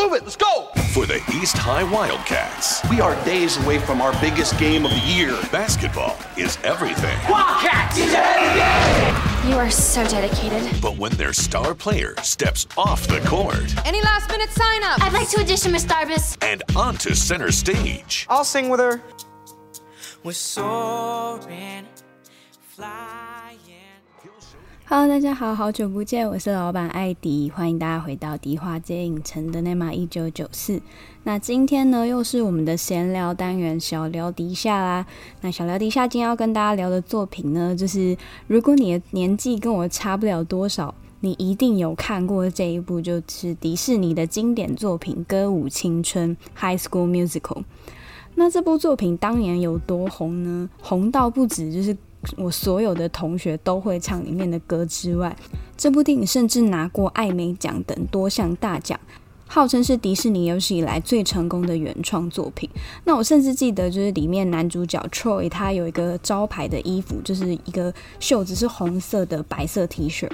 Move it, let's go! For the East High Wildcats, we are days away from our biggest game of the year. Basketball is everything. Wildcats is everything! You are so dedicated. But when their star player steps off the court. Any last minute sign up? I'd like to audition, Miss Darbus. And onto center stage. I'll sing with her. We're soaring, fly. Hello，大家好，好久不见，我是老板艾迪，欢迎大家回到迪化街影城的内马一九九四。那今天呢，又是我们的闲聊单元，小聊迪下啦。那小聊迪下今天要跟大家聊的作品呢，就是如果你的年纪跟我差不了多少，你一定有看过这一部，就是迪士尼的经典作品《歌舞青春》（High School Musical）。那这部作品当年有多红呢？红到不止就是。我所有的同学都会唱里面的歌之外，这部电影甚至拿过艾美奖等多项大奖，号称是迪士尼有史以来最成功的原创作品。那我甚至记得，就是里面男主角 Troy 他有一个招牌的衣服，就是一个袖子是红色的白色 T 恤，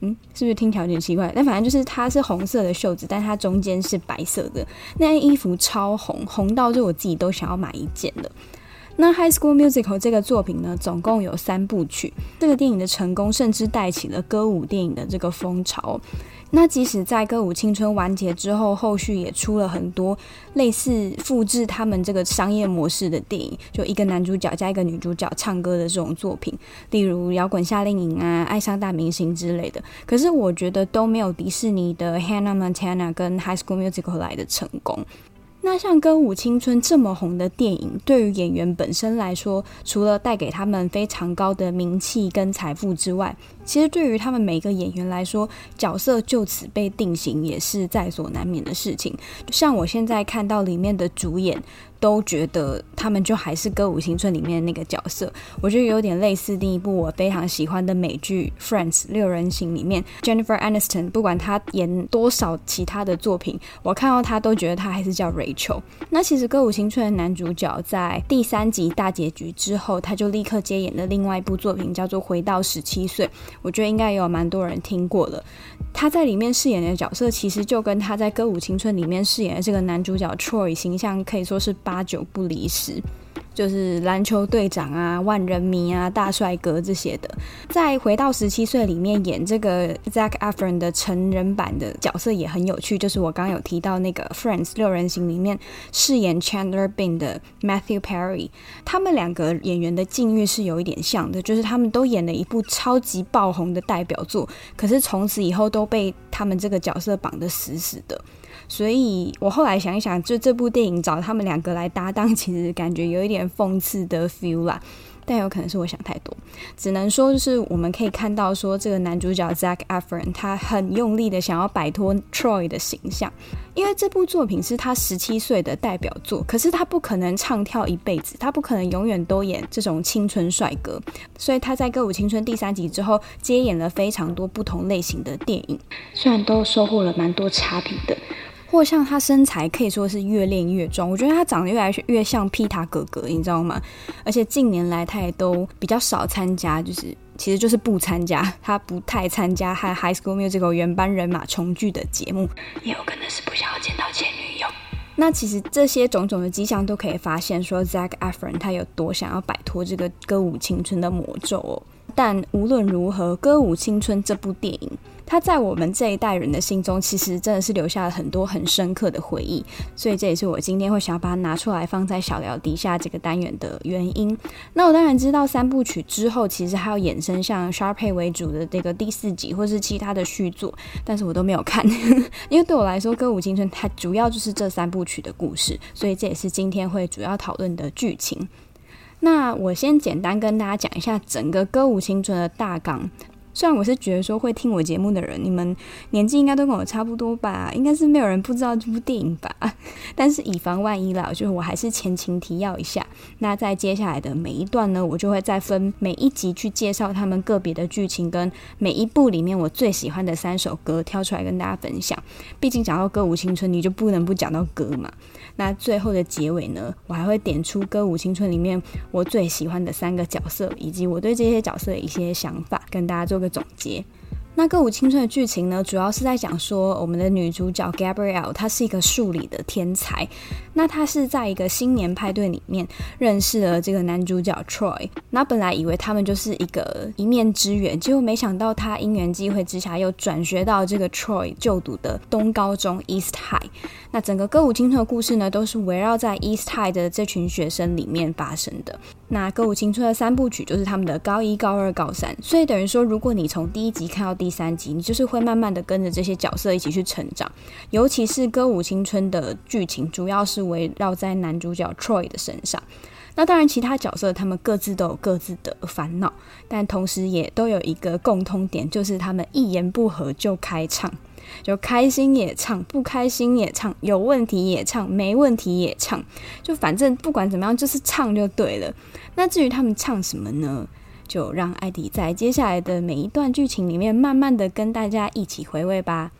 嗯，是不是听起来有点奇怪？但反正就是它是红色的袖子，但它中间是白色的，那件衣服超红，红到就我自己都想要买一件了。那《High School Musical》这个作品呢，总共有三部曲。这个电影的成功，甚至带起了歌舞电影的这个风潮。那即使在《歌舞青春》完结之后，后续也出了很多类似复制他们这个商业模式的电影，就一个男主角加一个女主角唱歌的这种作品，例如《摇滚夏令营》啊、《爱上大明星》之类的。可是我觉得都没有迪士尼的《Hannah Montana》跟《High School Musical》来的成功。那像《歌舞青春》这么红的电影，对于演员本身来说，除了带给他们非常高的名气跟财富之外，其实对于他们每个演员来说，角色就此被定型也是在所难免的事情。像我现在看到里面的主演。都觉得他们就还是《歌舞青春》里面的那个角色，我觉得有点类似第一部我非常喜欢的美剧《Friends》六人行里面 Jennifer Aniston，不管她演多少其他的作品，我看到她都觉得她还是叫 Rachel。那其实《歌舞青春》的男主角在第三集大结局之后，他就立刻接演了另外一部作品，叫做《回到十七岁》，我觉得应该也有蛮多人听过了。他在里面饰演的角色，其实就跟他在《歌舞青春》里面饰演的这个男主角 Troy 形象可以说是八九不离十。就是篮球队长啊、万人迷啊、大帅哥这些的，在回到十七岁里面演这个 Zac Efron 的成人版的角色也很有趣，就是我刚刚有提到那个 Friends 六人行里面饰演 Chandler Bing 的 Matthew Perry，他们两个演员的境遇是有一点像的，就是他们都演了一部超级爆红的代表作，可是从此以后都被他们这个角色绑得死死的。所以我后来想一想，就这部电影找他们两个来搭档，其实感觉有一点讽刺的 feel 啦。但有可能是我想太多，只能说就是我们可以看到说，这个男主角 Zac Efron 他很用力的想要摆脱 Troy 的形象，因为这部作品是他十七岁的代表作，可是他不可能唱跳一辈子，他不可能永远都演这种青春帅哥，所以他在《歌舞青春》第三集之后接演了非常多不同类型的电影，虽然都收获了蛮多差评的。或像他身材可以说是越练越壮，我觉得他长得越来越像皮塔哥哥，你知道吗？而且近年来他也都比较少参加，就是其实就是不参加，他不太参加和《High School Musical》原班人马重聚的节目，也有可能是不想要见到前女友。那其实这些种种的迹象都可以发现，说 Zac Efron 他有多想要摆脱这个歌舞青春的魔咒哦。但无论如何，《歌舞青春》这部电影。他在我们这一代人的心中，其实真的是留下了很多很深刻的回忆，所以这也是我今天会想要把它拿出来放在小聊底下这个单元的原因。那我当然知道三部曲之后，其实还有衍生像 Sharpay 为主的这个第四集，或是其他的续作，但是我都没有看，因为对我来说，《歌舞青春》它主要就是这三部曲的故事，所以这也是今天会主要讨论的剧情。那我先简单跟大家讲一下整个《歌舞青春》的大纲。虽然我是觉得说会听我节目的人，你们年纪应该都跟我差不多吧，应该是没有人不知道这部电影吧。但是以防万一啦，就是我还是前情提要一下。那在接下来的每一段呢，我就会再分每一集去介绍他们个别的剧情，跟每一部里面我最喜欢的三首歌挑出来跟大家分享。毕竟讲到歌舞青春，你就不能不讲到歌嘛。那最后的结尾呢，我还会点出《歌舞青春》里面我最喜欢的三个角色，以及我对这些角色的一些想法，跟大家做个总结。那《歌舞青春》的剧情呢，主要是在讲说，我们的女主角 Gabrielle 她是一个数理的天才。那他是在一个新年派对里面认识了这个男主角 Troy。那本来以为他们就是一个一面之缘，结果没想到他因缘际会之下又转学到这个 Troy 就读的东高中 East High。那整个《歌舞青春》的故事呢，都是围绕在 East High 的这群学生里面发生的。那《歌舞青春》的三部曲就是他们的高一、高二、高三，所以等于说，如果你从第一集看到第三集，你就是会慢慢的跟着这些角色一起去成长。尤其是《歌舞青春》的剧情，主要是围绕在男主角 Troy 的身上。那当然，其他角色他们各自都有各自的烦恼，但同时也都有一个共通点，就是他们一言不合就开唱。就开心也唱，不开心也唱，有问题也唱，没问题也唱，就反正不管怎么样，就是唱就对了。那至于他们唱什么呢？就让艾迪在接下来的每一段剧情里面，慢慢的跟大家一起回味吧。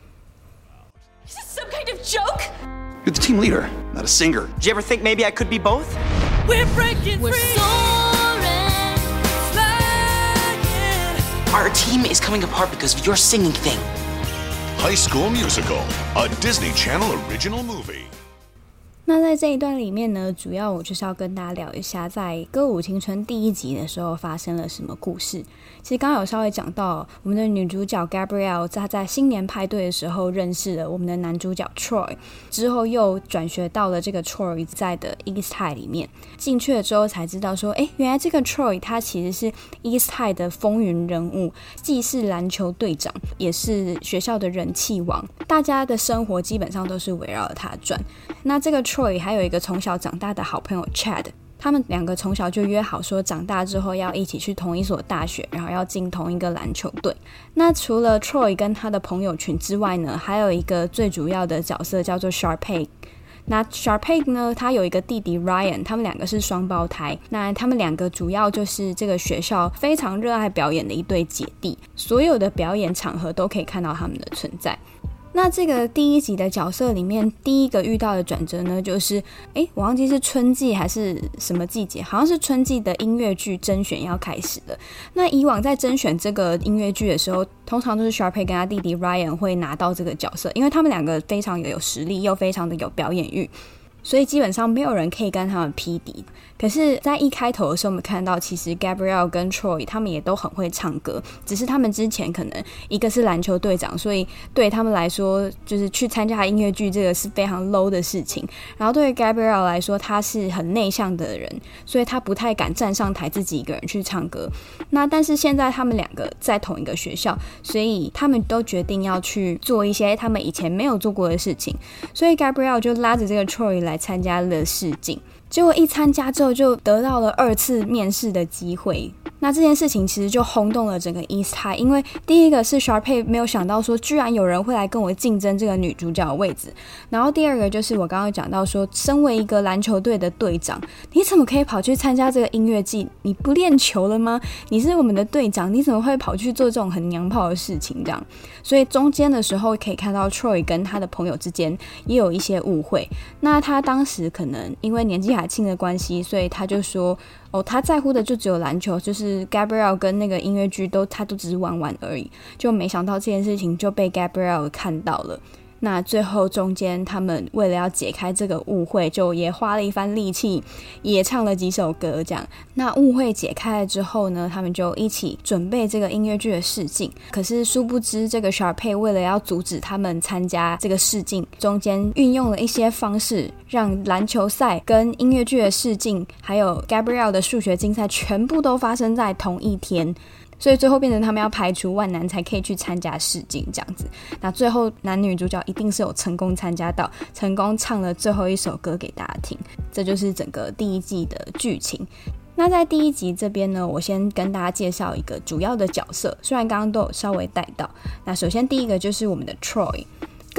Is this some kind of joke? You're the team leader, not a singer. Did you ever think maybe I could be both? We're breaking We're free. Soaring. Our team is coming apart because of your singing thing. High School Musical, a Disney Channel original movie. 那在这一段里面呢，主要我就是要跟大家聊一下，在《歌舞青春》第一集的时候发生了什么故事。其实刚刚有稍微讲到，我们的女主角 Gabrielle 在在新年派对的时候认识了我们的男主角 Troy，之后又转学到了这个 Troy 在的 East High 里面。进去了之后才知道说，哎，原来这个 Troy 他其实是 East High 的风云人物，既是篮球队长，也是学校的人气王。大家的生活基本上都是围绕着他转。那这个 Troy Troy 还有一个从小长大的好朋友 Chad。他们两个从小就约好说，长大之后要一起去同一所大学，然后要进同一个篮球队。那除了 Troy 跟他的朋友群之外呢，还有一个最主要的角色叫做 Sharpay。那 Sharpay 呢，他有一个弟弟 Ryan，他们两个是双胞胎。那他们两个主要就是这个学校非常热爱表演的一对姐弟，所有的表演场合都可以看到他们的存在。那这个第一集的角色里面，第一个遇到的转折呢，就是，诶，我忘记是春季还是什么季节，好像是春季的音乐剧甄选要开始了。那以往在甄选这个音乐剧的时候，通常都是 Sharpay 跟他弟弟 Ryan 会拿到这个角色，因为他们两个非常有实力，又非常的有表演欲，所以基本上没有人可以跟他们匹敌。可是，在一开头的时候，我们看到其实 Gabriel 跟 Troy 他们也都很会唱歌，只是他们之前可能一个是篮球队长，所以对他们来说，就是去参加音乐剧这个是非常 low 的事情。然后对于 Gabriel 来说，他是很内向的人，所以他不太敢站上台自己一个人去唱歌。那但是现在他们两个在同一个学校，所以他们都决定要去做一些他们以前没有做过的事情。所以 Gabriel 就拉着这个 Troy 来参加了试镜。结果一参加之后，就得到了二次面试的机会。那这件事情其实就轰动了整个 East High，因为第一个是 Sharpay 没有想到说，居然有人会来跟我竞争这个女主角的位置。然后第二个就是我刚刚讲到说，身为一个篮球队的队长，你怎么可以跑去参加这个音乐季？你不练球了吗？你是我们的队长，你怎么会跑去做这种很娘炮的事情？这样，所以中间的时候可以看到 Troy 跟他的朋友之间也有一些误会。那他当时可能因为年纪还庆的关系，所以他就说。哦，他在乎的就只有篮球，就是 Gabriel 跟那个音乐剧都，他都只是玩玩而已，就没想到这件事情就被 Gabriel 看到了。那最后中间他们为了要解开这个误会，就也花了一番力气，也唱了几首歌。这样，那误会解开了之后呢，他们就一起准备这个音乐剧的试镜。可是殊不知，这个 Sharpay 为了要阻止他们参加这个试镜，中间运用了一些方式，让篮球赛跟音乐剧的试镜，还有 Gabriel 的数学竞赛，全部都发生在同一天。所以最后变成他们要排除万难才可以去参加试镜这样子。那最后男女主角一定是有成功参加到，成功唱了最后一首歌给大家听。这就是整个第一季的剧情。那在第一集这边呢，我先跟大家介绍一个主要的角色，虽然刚刚都有稍微带到。那首先第一个就是我们的 Troy。《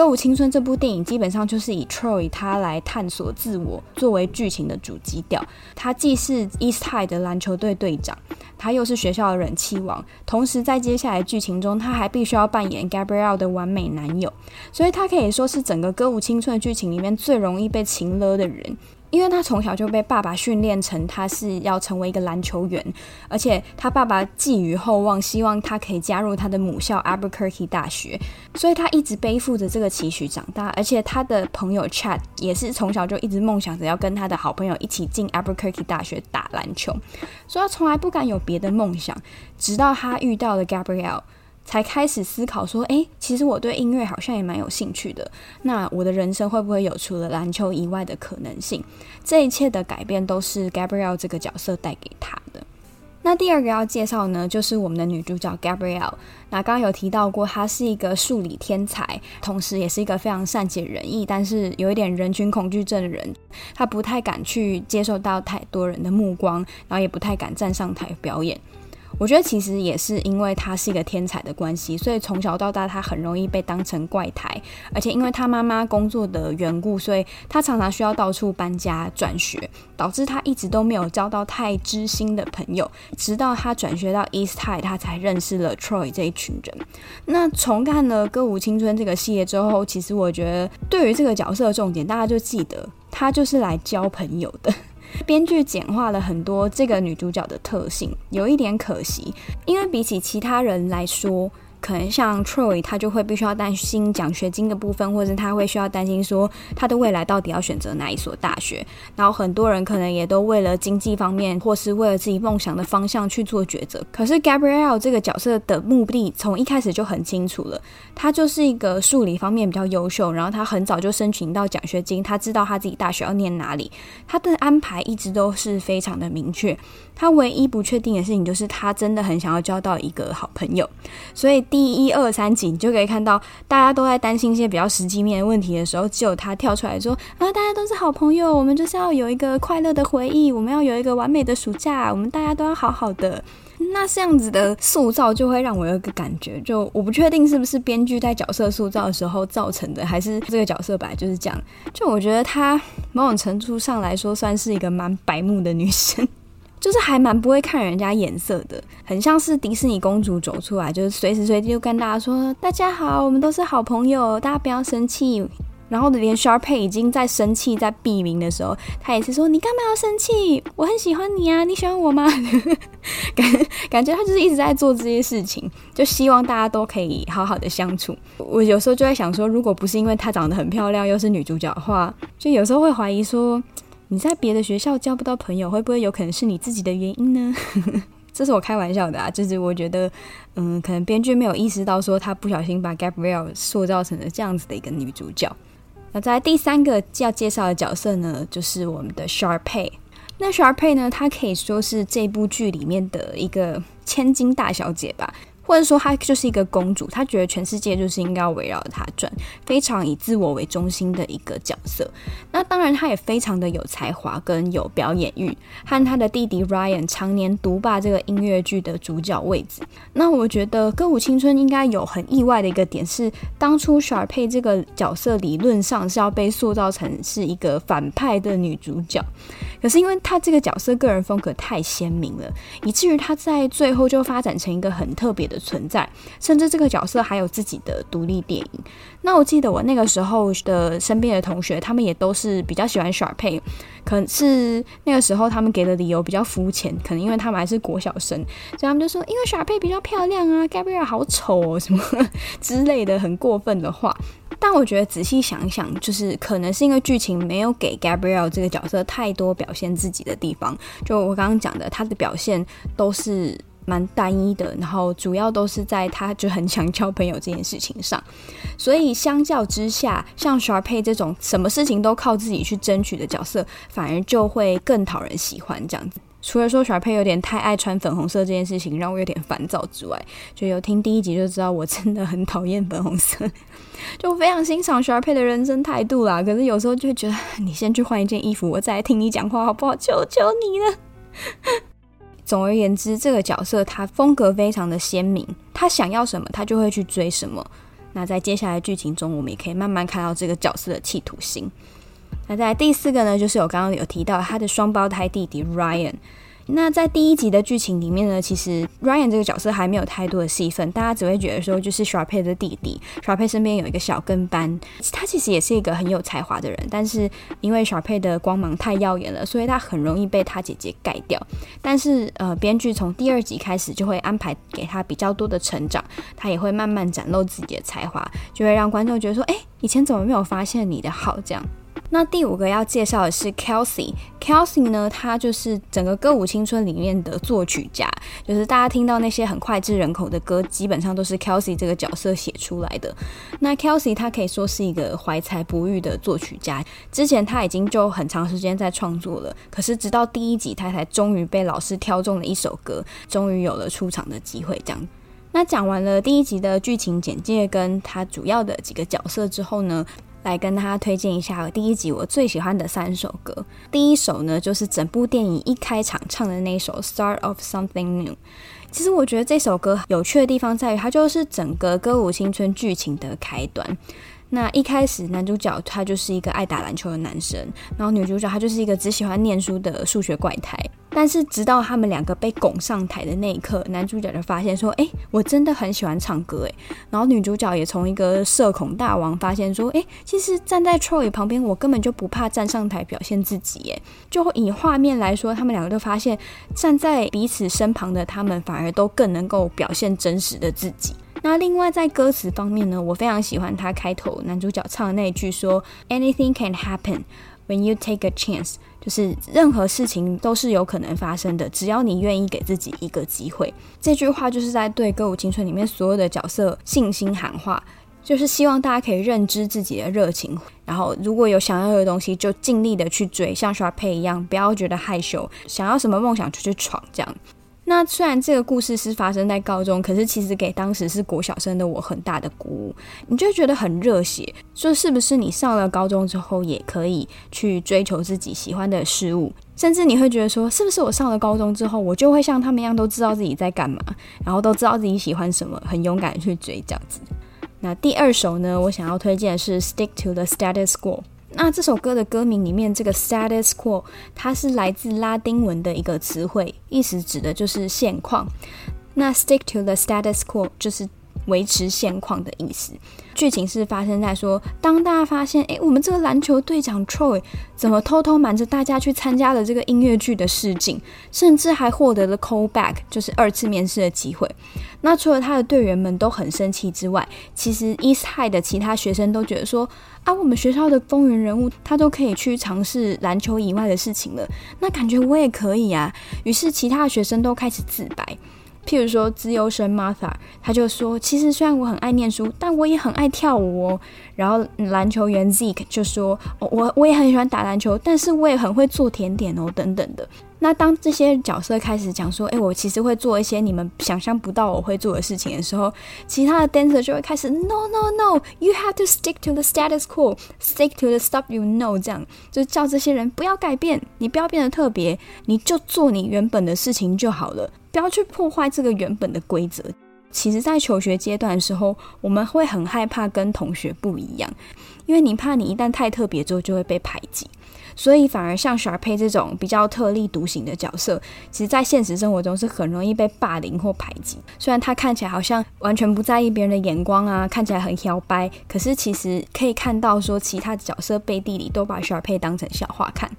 歌舞青春》这部电影基本上就是以 Troy 他来探索自我作为剧情的主基调。他既是 East High 的篮球队队长，他又是学校的人气王，同时在接下来剧情中，他还必须要扮演 Gabrielle 的完美男友，所以他可以说是整个《歌舞青春》的剧情里面最容易被情勒的人。因为他从小就被爸爸训练成他是要成为一个篮球员，而且他爸爸寄予厚望，希望他可以加入他的母校 Albuquerque 大学，所以他一直背负着这个期许长大。而且他的朋友 Chad 也是从小就一直梦想着要跟他的好朋友一起进 Albuquerque 大学打篮球，所以他从来不敢有别的梦想，直到他遇到了 Gabrielle。才开始思考说，诶，其实我对音乐好像也蛮有兴趣的。那我的人生会不会有除了篮球以外的可能性？这一切的改变都是 Gabrielle 这个角色带给他的。那第二个要介绍呢，就是我们的女主角 Gabrielle。那刚刚有提到过，她是一个数理天才，同时也是一个非常善解人意，但是有一点人群恐惧症的人。她不太敢去接受到太多人的目光，然后也不太敢站上台表演。我觉得其实也是因为他是一个天才的关系，所以从小到大他很容易被当成怪胎，而且因为他妈妈工作的缘故，所以他常常需要到处搬家转学，导致他一直都没有交到太知心的朋友。直到他转学到 East High，他才认识了 Troy 这一群人。那重看了《歌舞青春》这个系列之后，其实我觉得对于这个角色的重点，大家就记得他就是来交朋友的。编剧简化了很多这个女主角的特性，有一点可惜，因为比起其他人来说。可能像 Troy，他就会必须要担心奖学金的部分，或者是他会需要担心说他的未来到底要选择哪一所大学。然后很多人可能也都为了经济方面，或是为了自己梦想的方向去做抉择。可是 Gabrielle 这个角色的目的从一开始就很清楚了，他就是一个数理方面比较优秀，然后他很早就申请到奖学金，他知道他自己大学要念哪里，他的安排一直都是非常的明确。他唯一不确定的事情就是他真的很想要交到一个好朋友，所以。第一二三集，你就可以看到大家都在担心一些比较实际面的问题的时候，只有他跳出来说：“啊，大家都是好朋友，我们就是要有一个快乐的回忆，我们要有一个完美的暑假，我们大家都要好好的。”那这样子的塑造就会让我有一个感觉，就我不确定是不是编剧在角色塑造的时候造成的，还是这个角色本来就是这样。就我觉得她某种程度上来说，算是一个蛮白目的女生。就是还蛮不会看人家眼色的，很像是迪士尼公主走出来，就是随时随地就跟大家说：“大家好，我们都是好朋友，大家不要生气。”然后连 Sharpay 已经在生气、在避名的时候，他也是说：“你干嘛要生气？我很喜欢你啊，你喜欢我吗？” 感感觉他就是一直在做这些事情，就希望大家都可以好好的相处。我有时候就在想说，如果不是因为她长得很漂亮，又是女主角的话，就有时候会怀疑说。你在别的学校交不到朋友，会不会有可能是你自己的原因呢？这是我开玩笑的啊，就是我觉得，嗯，可能编剧没有意识到，说他不小心把 Gabrielle 塑造成了这样子的一个女主角。那在第三个要介绍的角色呢，就是我们的 Sharpay。那 Sharpay 呢，她可以说是这部剧里面的一个千金大小姐吧。或者说她就是一个公主，她觉得全世界就是应该围绕她转，非常以自我为中心的一个角色。那当然，她也非常的有才华跟有表演欲，和她的弟弟 Ryan 常年独霸这个音乐剧的主角位置。那我觉得《歌舞青春》应该有很意外的一个点是，当初 Sharpay 这个角色理论上是要被塑造成是一个反派的女主角，可是因为她这个角色个人风格太鲜明了，以至于她在最后就发展成一个很特别的存在，甚至这个角色还有自己的独立电影。那我记得我那个时候的身边的同学，他们也都是比较喜欢 Sharpay，可是那个时候他们给的理由比较肤浅，可能因为他们还是国小生，所以他们就说因为 Sharpay 比较漂亮啊，Gabrielle 好丑哦什么 之类的很过分的话。但我觉得仔细想想，就是可能是因为剧情没有给 Gabrielle 这个角色太多表现自己的地方。就我刚刚讲的，他的表现都是蛮单一的，然后主要都是在他就很想交朋友这件事情上。所以相较之下，像 Sharpay 这种什么事情都靠自己去争取的角色，反而就会更讨人喜欢这样子。除了说 Sharpay 有点太爱穿粉红色这件事情让我有点烦躁之外，就有听第一集就知道我真的很讨厌粉红色，就非常欣赏 Sharpay 的人生态度啦。可是有时候就会觉得，你先去换一件衣服，我再来听你讲话好不好？求求你了。总而言之，这个角色他风格非常的鲜明，他想要什么，他就会去追什么。那在接下来剧情中，我们也可以慢慢看到这个角色的企图心。那在第四个呢，就是我刚刚有提到他的双胞胎弟弟 Ryan。那在第一集的剧情里面呢，其实 Ryan 这个角色还没有太多的戏份，大家只会觉得说就是 Sharpay 的弟弟，Sharpay 身边有一个小跟班，他其实也是一个很有才华的人，但是因为 Sharpay 的光芒太耀眼了，所以他很容易被他姐姐盖掉。但是呃，编剧从第二集开始就会安排给他比较多的成长，他也会慢慢展露自己的才华，就会让观众觉得说，哎，以前怎么没有发现你的好这样。那第五个要介绍的是 Kelsey。Kelsey 呢，他就是整个歌舞青春里面的作曲家，就是大家听到那些很脍炙人口的歌，基本上都是 Kelsey 这个角色写出来的。那 Kelsey 他可以说是一个怀才不遇的作曲家，之前他已经就很长时间在创作了，可是直到第一集他才终于被老师挑中了一首歌，终于有了出场的机会。这样，那讲完了第一集的剧情简介跟他主要的几个角色之后呢，来跟大家推荐一下第一集我最喜欢的三首歌。第一首呢，就是整部电影一开场唱的那首《Start of Something New》。其实我觉得这首歌有趣的地方在于，它就是整个歌舞青春剧情的开端。那一开始，男主角他就是一个爱打篮球的男生，然后女主角她就是一个只喜欢念书的数学怪胎。但是直到他们两个被拱上台的那一刻，男主角就发现说：“哎，我真的很喜欢唱歌。”哎，然后女主角也从一个社恐大王发现说：“哎，其实站在 Troy 旁边，我根本就不怕站上台表现自己。”哎，就以画面来说，他们两个都发现站在彼此身旁的他们，反而都更能够表现真实的自己。那另外在歌词方面呢，我非常喜欢他开头男主角唱的那一句说：“Anything can happen when you take a chance。”就是任何事情都是有可能发生的，只要你愿意给自己一个机会。这句话就是在对《歌舞青春》里面所有的角色信心喊话，就是希望大家可以认知自己的热情，然后如果有想要的东西，就尽力的去追，像 sharp 一样，不要觉得害羞，想要什么梦想就去闯，这样。那虽然这个故事是发生在高中，可是其实给当时是国小生的我很大的鼓舞。你就觉得很热血，说是不是你上了高中之后也可以去追求自己喜欢的事物？甚至你会觉得说，是不是我上了高中之后，我就会像他们一样都知道自己在干嘛，然后都知道自己喜欢什么，很勇敢去追这样子。那第二首呢，我想要推荐的是《Stick to the Status Quo》。那这首歌的歌名里面这个 status quo，它是来自拉丁文的一个词汇，意思指的就是现况。那 stick to the status quo 就是维持现况的意思。剧情是发生在说，当大家发现，诶，我们这个篮球队长 Troy 怎么偷偷瞒着大家去参加了这个音乐剧的试镜，甚至还获得了 call back，就是二次面试的机会。那除了他的队员们都很生气之外，其实 East High 的其他学生都觉得说，啊，我们学校的风云人物他都可以去尝试篮球以外的事情了，那感觉我也可以啊。于是其他的学生都开始自白。譬如说，资优生 Martha，他就说：“其实虽然我很爱念书，但我也很爱跳舞哦。”然后篮球员 Zeke 就说：“我我也很喜欢打篮球，但是我也很会做甜点哦，等等的。”那当这些角色开始讲说：“诶，我其实会做一些你们想象不到我会做的事情的时候，其他的 dancer 就会开始 “No No No，you have to stick to the status quo，stick to the stuff you know。”这样就叫这些人不要改变，你不要变得特别，你就做你原本的事情就好了。不要去破坏这个原本的规则。其实，在求学阶段的时候，我们会很害怕跟同学不一样，因为你怕你一旦太特别之后就会被排挤。所以，反而像 Sharpay 这种比较特立独行的角色，其实，在现实生活中是很容易被霸凌或排挤。虽然他看起来好像完全不在意别人的眼光啊，看起来很摇摆，可是其实可以看到说，其他的角色背地里都把 Sharpay 当成笑话看。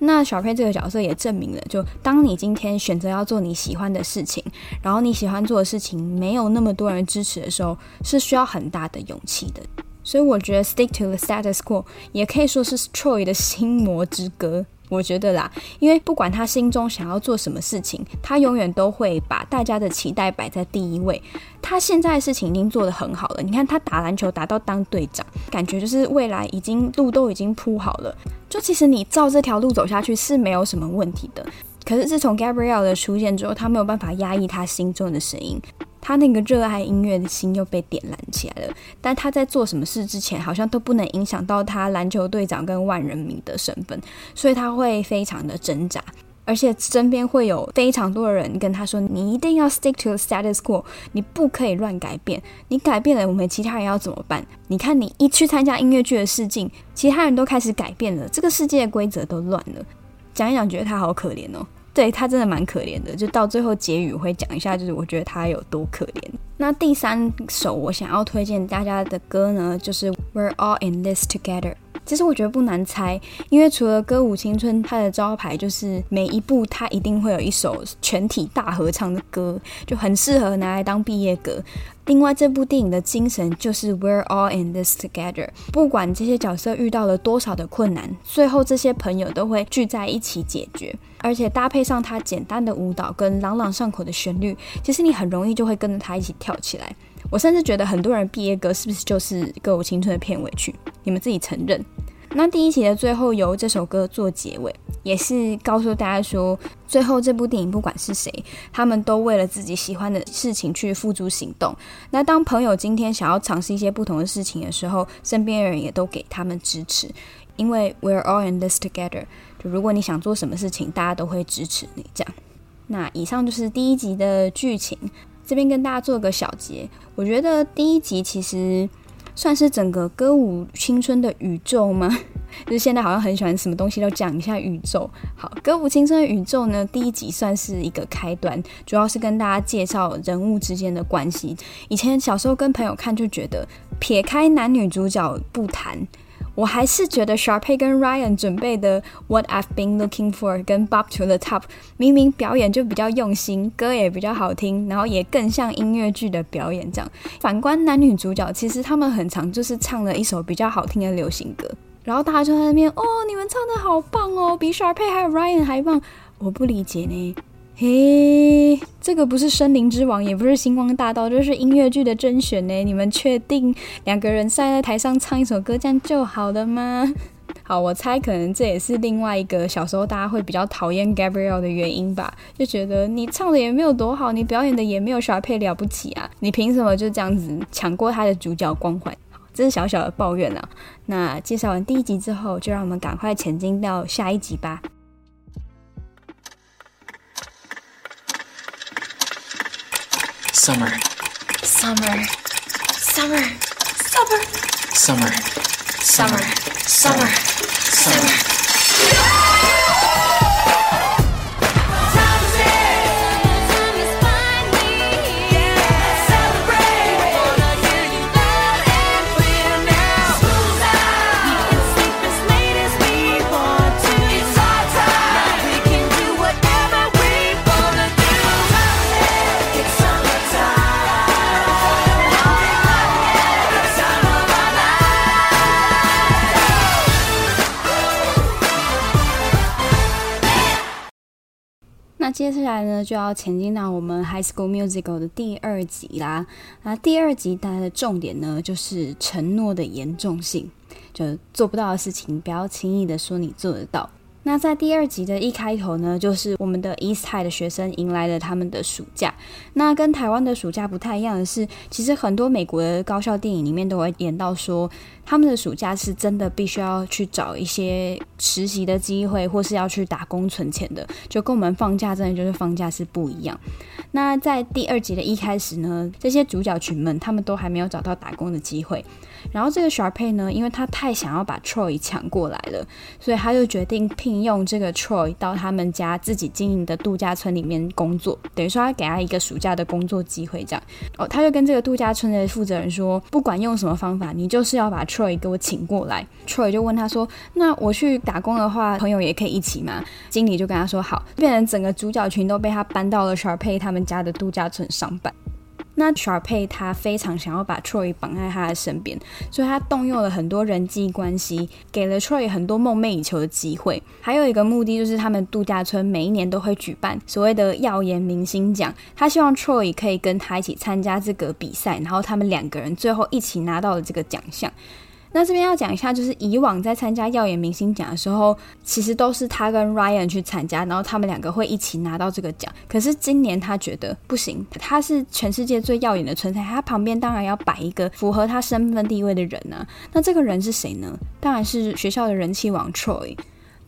那小佩这个角色也证明了，就当你今天选择要做你喜欢的事情，然后你喜欢做的事情没有那么多人支持的时候，是需要很大的勇气的。所以我觉得《Stick to the Status Quo》也可以说是 Troy 的心魔之歌。我觉得啦，因为不管他心中想要做什么事情，他永远都会把大家的期待摆在第一位。他现在的事情已经做得很好了，你看他打篮球打到当队长，感觉就是未来已经路都已经铺好了。就其实你照这条路走下去是没有什么问题的。可是自从 Gabrielle 的出现之后，他没有办法压抑他心中的声音。他那个热爱音乐的心又被点燃起来了，但他在做什么事之前，好像都不能影响到他篮球队长跟万人迷的身份，所以他会非常的挣扎，而且身边会有非常多的人跟他说：“你一定要 stick to the status quo，你不可以乱改变，你改变了，我们其他人要怎么办？你看，你一去参加音乐剧的试镜，其他人都开始改变了，这个世界的规则都乱了。”讲一讲，觉得他好可怜哦。对，他真的蛮可怜的，就到最后结语会讲一下，就是我觉得他有多可怜。那第三首我想要推荐大家的歌呢，就是《We're All in This Together》。其实我觉得不难猜，因为除了歌舞青春，它的招牌就是每一部它一定会有一首全体大合唱的歌，就很适合拿来当毕业歌。另外，这部电影的精神就是 We're all in this together。不管这些角色遇到了多少的困难，最后这些朋友都会聚在一起解决。而且搭配上它简单的舞蹈跟朗朗上口的旋律，其实你很容易就会跟着它一起跳起来。我甚至觉得很多人毕业歌是不是就是《歌舞青春》的片尾曲？你们自己承认。那第一集的最后由这首歌做结尾，也是告诉大家说，最后这部电影不管是谁，他们都为了自己喜欢的事情去付诸行动。那当朋友今天想要尝试一些不同的事情的时候，身边人也都给他们支持，因为 we're all in this together。就如果你想做什么事情，大家都会支持你。这样，那以上就是第一集的剧情，这边跟大家做个小结。我觉得第一集其实。算是整个歌舞青春的宇宙吗？就是现在好像很喜欢什么东西都讲一下宇宙。好，歌舞青春的宇宙呢，第一集算是一个开端，主要是跟大家介绍人物之间的关系。以前小时候跟朋友看就觉得，撇开男女主角不谈。我还是觉得 Sharpay 跟 Ryan 准备的 What I've Been Looking For 跟 Bob to the Top 明明表演就比较用心，歌也比较好听，然后也更像音乐剧的表演这样。反观男女主角，其实他们很常就是唱了一首比较好听的流行歌，然后大家就在那边哦，你们唱的好棒哦，比 Sharpay 还有 Ryan 还棒。我不理解呢。嘿，这个不是森林之王，也不是星光大道，这是音乐剧的甄选呢。你们确定两个人站在台上唱一首歌，这样就好了吗？好，我猜可能这也是另外一个小时候大家会比较讨厌 Gabriel 的原因吧，就觉得你唱的也没有多好，你表演的也没有 Sharpay 了不起啊，你凭什么就这样子抢过他的主角光环？这是小小的抱怨啊。那介绍完第一集之后，就让我们赶快前进到下一集吧。Summer, summer, summer, summer, summer, summer, summer, summer. 接下来呢，就要前进到我们《High School Musical》的第二集啦。那第二集大家的重点呢，就是承诺的严重性，就做不到的事情，不要轻易的说你做得到。那在第二集的一开头呢，就是我们的 East High 的学生迎来了他们的暑假。那跟台湾的暑假不太一样的是，其实很多美国的高校电影里面都会演到说，他们的暑假是真的必须要去找一些实习的机会，或是要去打工存钱的，就跟我们放假真的就是放假是不一样。那在第二集的一开始呢，这些主角群们他们都还没有找到打工的机会。然后这个 Sharpay 呢，因为他太想要把 Troy 抢过来了，所以他就决定聘用这个 Troy 到他们家自己经营的度假村里面工作，等于说他给他一个暑假的工作机会，这样。哦，他就跟这个度假村的负责人说，不管用什么方法，你就是要把 Troy 给我请过来。Troy 就问他说，那我去打工的话，朋友也可以一起吗？经理就跟他说好，变成整个主角群都被他搬到了 Sharpay 他们家的度假村上班。那 Sharpay 他非常想要把 Troy 绑在他的身边，所以他动用了很多人际关系，给了 Troy 很多梦寐以求的机会。还有一个目的就是，他们度假村每一年都会举办所谓的耀眼明星奖，他希望 Troy 可以跟他一起参加这个比赛，然后他们两个人最后一起拿到了这个奖项。那这边要讲一下，就是以往在参加耀眼明星奖的时候，其实都是他跟 Ryan 去参加，然后他们两个会一起拿到这个奖。可是今年他觉得不行，他是全世界最耀眼的存在，他旁边当然要摆一个符合他身份地位的人啊。那这个人是谁呢？当然是学校的人气王 Troy。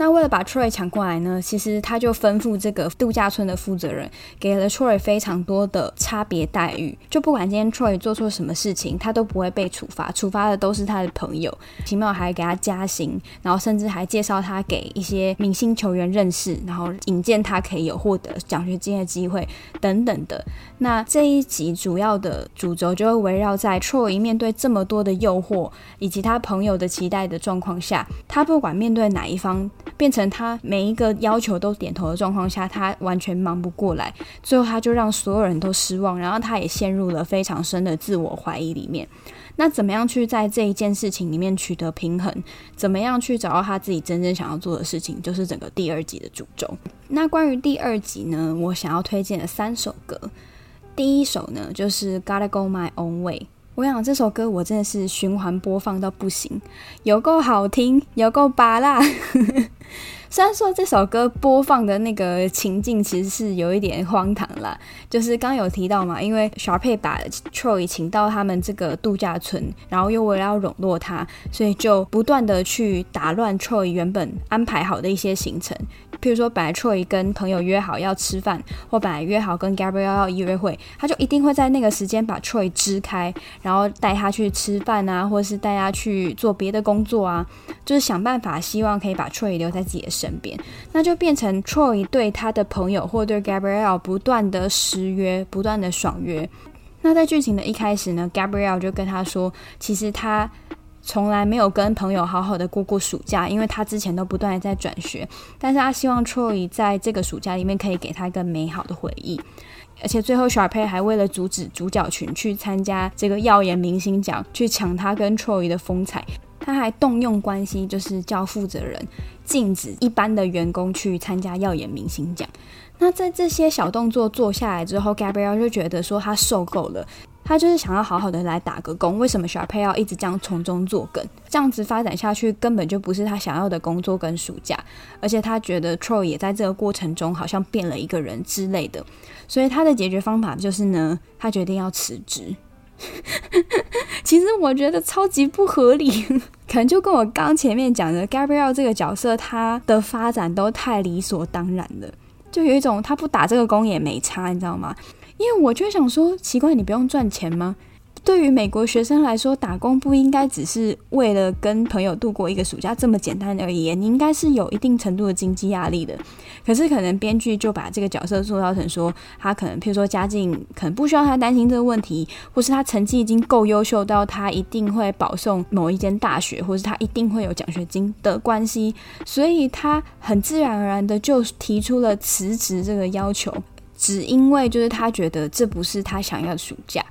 那为了把 Troy 抢过来呢，其实他就吩咐这个度假村的负责人，给了 Troy 非常多的差别待遇。就不管今天 Troy 做错什么事情，他都不会被处罚，处罚的都是他的朋友。奇妙还给他加薪，然后甚至还介绍他给一些明星球员认识，然后引荐他可以有获得奖学金的机会等等的。那这一集主要的主轴就会围绕在 Troy 面对这么多的诱惑，以及他朋友的期待的状况下，他不管面对哪一方。变成他每一个要求都点头的状况下，他完全忙不过来，最后他就让所有人都失望，然后他也陷入了非常深的自我怀疑里面。那怎么样去在这一件事情里面取得平衡？怎么样去找到他自己真正想要做的事情？就是整个第二集的主轴。那关于第二集呢，我想要推荐的三首歌，第一首呢就是《Gotta Go My Own Way》。我想这首歌我真的是循环播放到不行，有够好听，有够芭乐。虽然说这首歌播放的那个情境其实是有一点荒唐啦，就是刚有提到嘛，因为 Sharpay 把 Troy 请到他们这个度假村，然后又为了要笼络他，所以就不断的去打乱 Troy 原本安排好的一些行程。譬如说，本来 Troy 跟朋友约好要吃饭，或本来约好跟 Gabriel 要约会，他就一定会在那个时间把 Troy 支开，然后带他去吃饭啊，或是带他去做别的工作啊，就是想办法希望可以把 Troy 留在自己的身边，那就变成 Troy 对他的朋友或对 Gabrielle 不断的失约，不断的爽约。那在剧情的一开始呢，Gabrielle 就跟他说，其实他。从来没有跟朋友好好的过过暑假，因为他之前都不断的在转学，但是他希望 Troy 在这个暑假里面可以给他一个美好的回忆，而且最后 Sharpay 还为了阻止主角群去参加这个耀眼明星奖，去抢他跟 Troy 的风采，他还动用关系，就是叫负责人禁止一般的员工去参加耀眼明星奖。那在这些小动作做下来之后，Gabriel 就觉得说他受够了。他就是想要好好的来打个工，为什么 Sharpay 要一直这样从中作梗？这样子发展下去根本就不是他想要的工作跟暑假，而且他觉得 Troy 也在这个过程中好像变了一个人之类的，所以他的解决方法就是呢，他决定要辞职。其实我觉得超级不合理，可能就跟我刚前面讲的 Gabriel 这个角色，他的发展都太理所当然了，就有一种他不打这个工也没差，你知道吗？因为我就想说，奇怪，你不用赚钱吗？对于美国学生来说，打工不应该只是为了跟朋友度过一个暑假这么简单而已。你应该是有一定程度的经济压力的。可是可能编剧就把这个角色塑造成说，他可能譬如说家境可能不需要他担心这个问题，或是他成绩已经够优秀到他一定会保送某一间大学，或是他一定会有奖学金的关系，所以他很自然而然的就提出了辞职这个要求。只因为就是他觉得这不是他想要的暑假，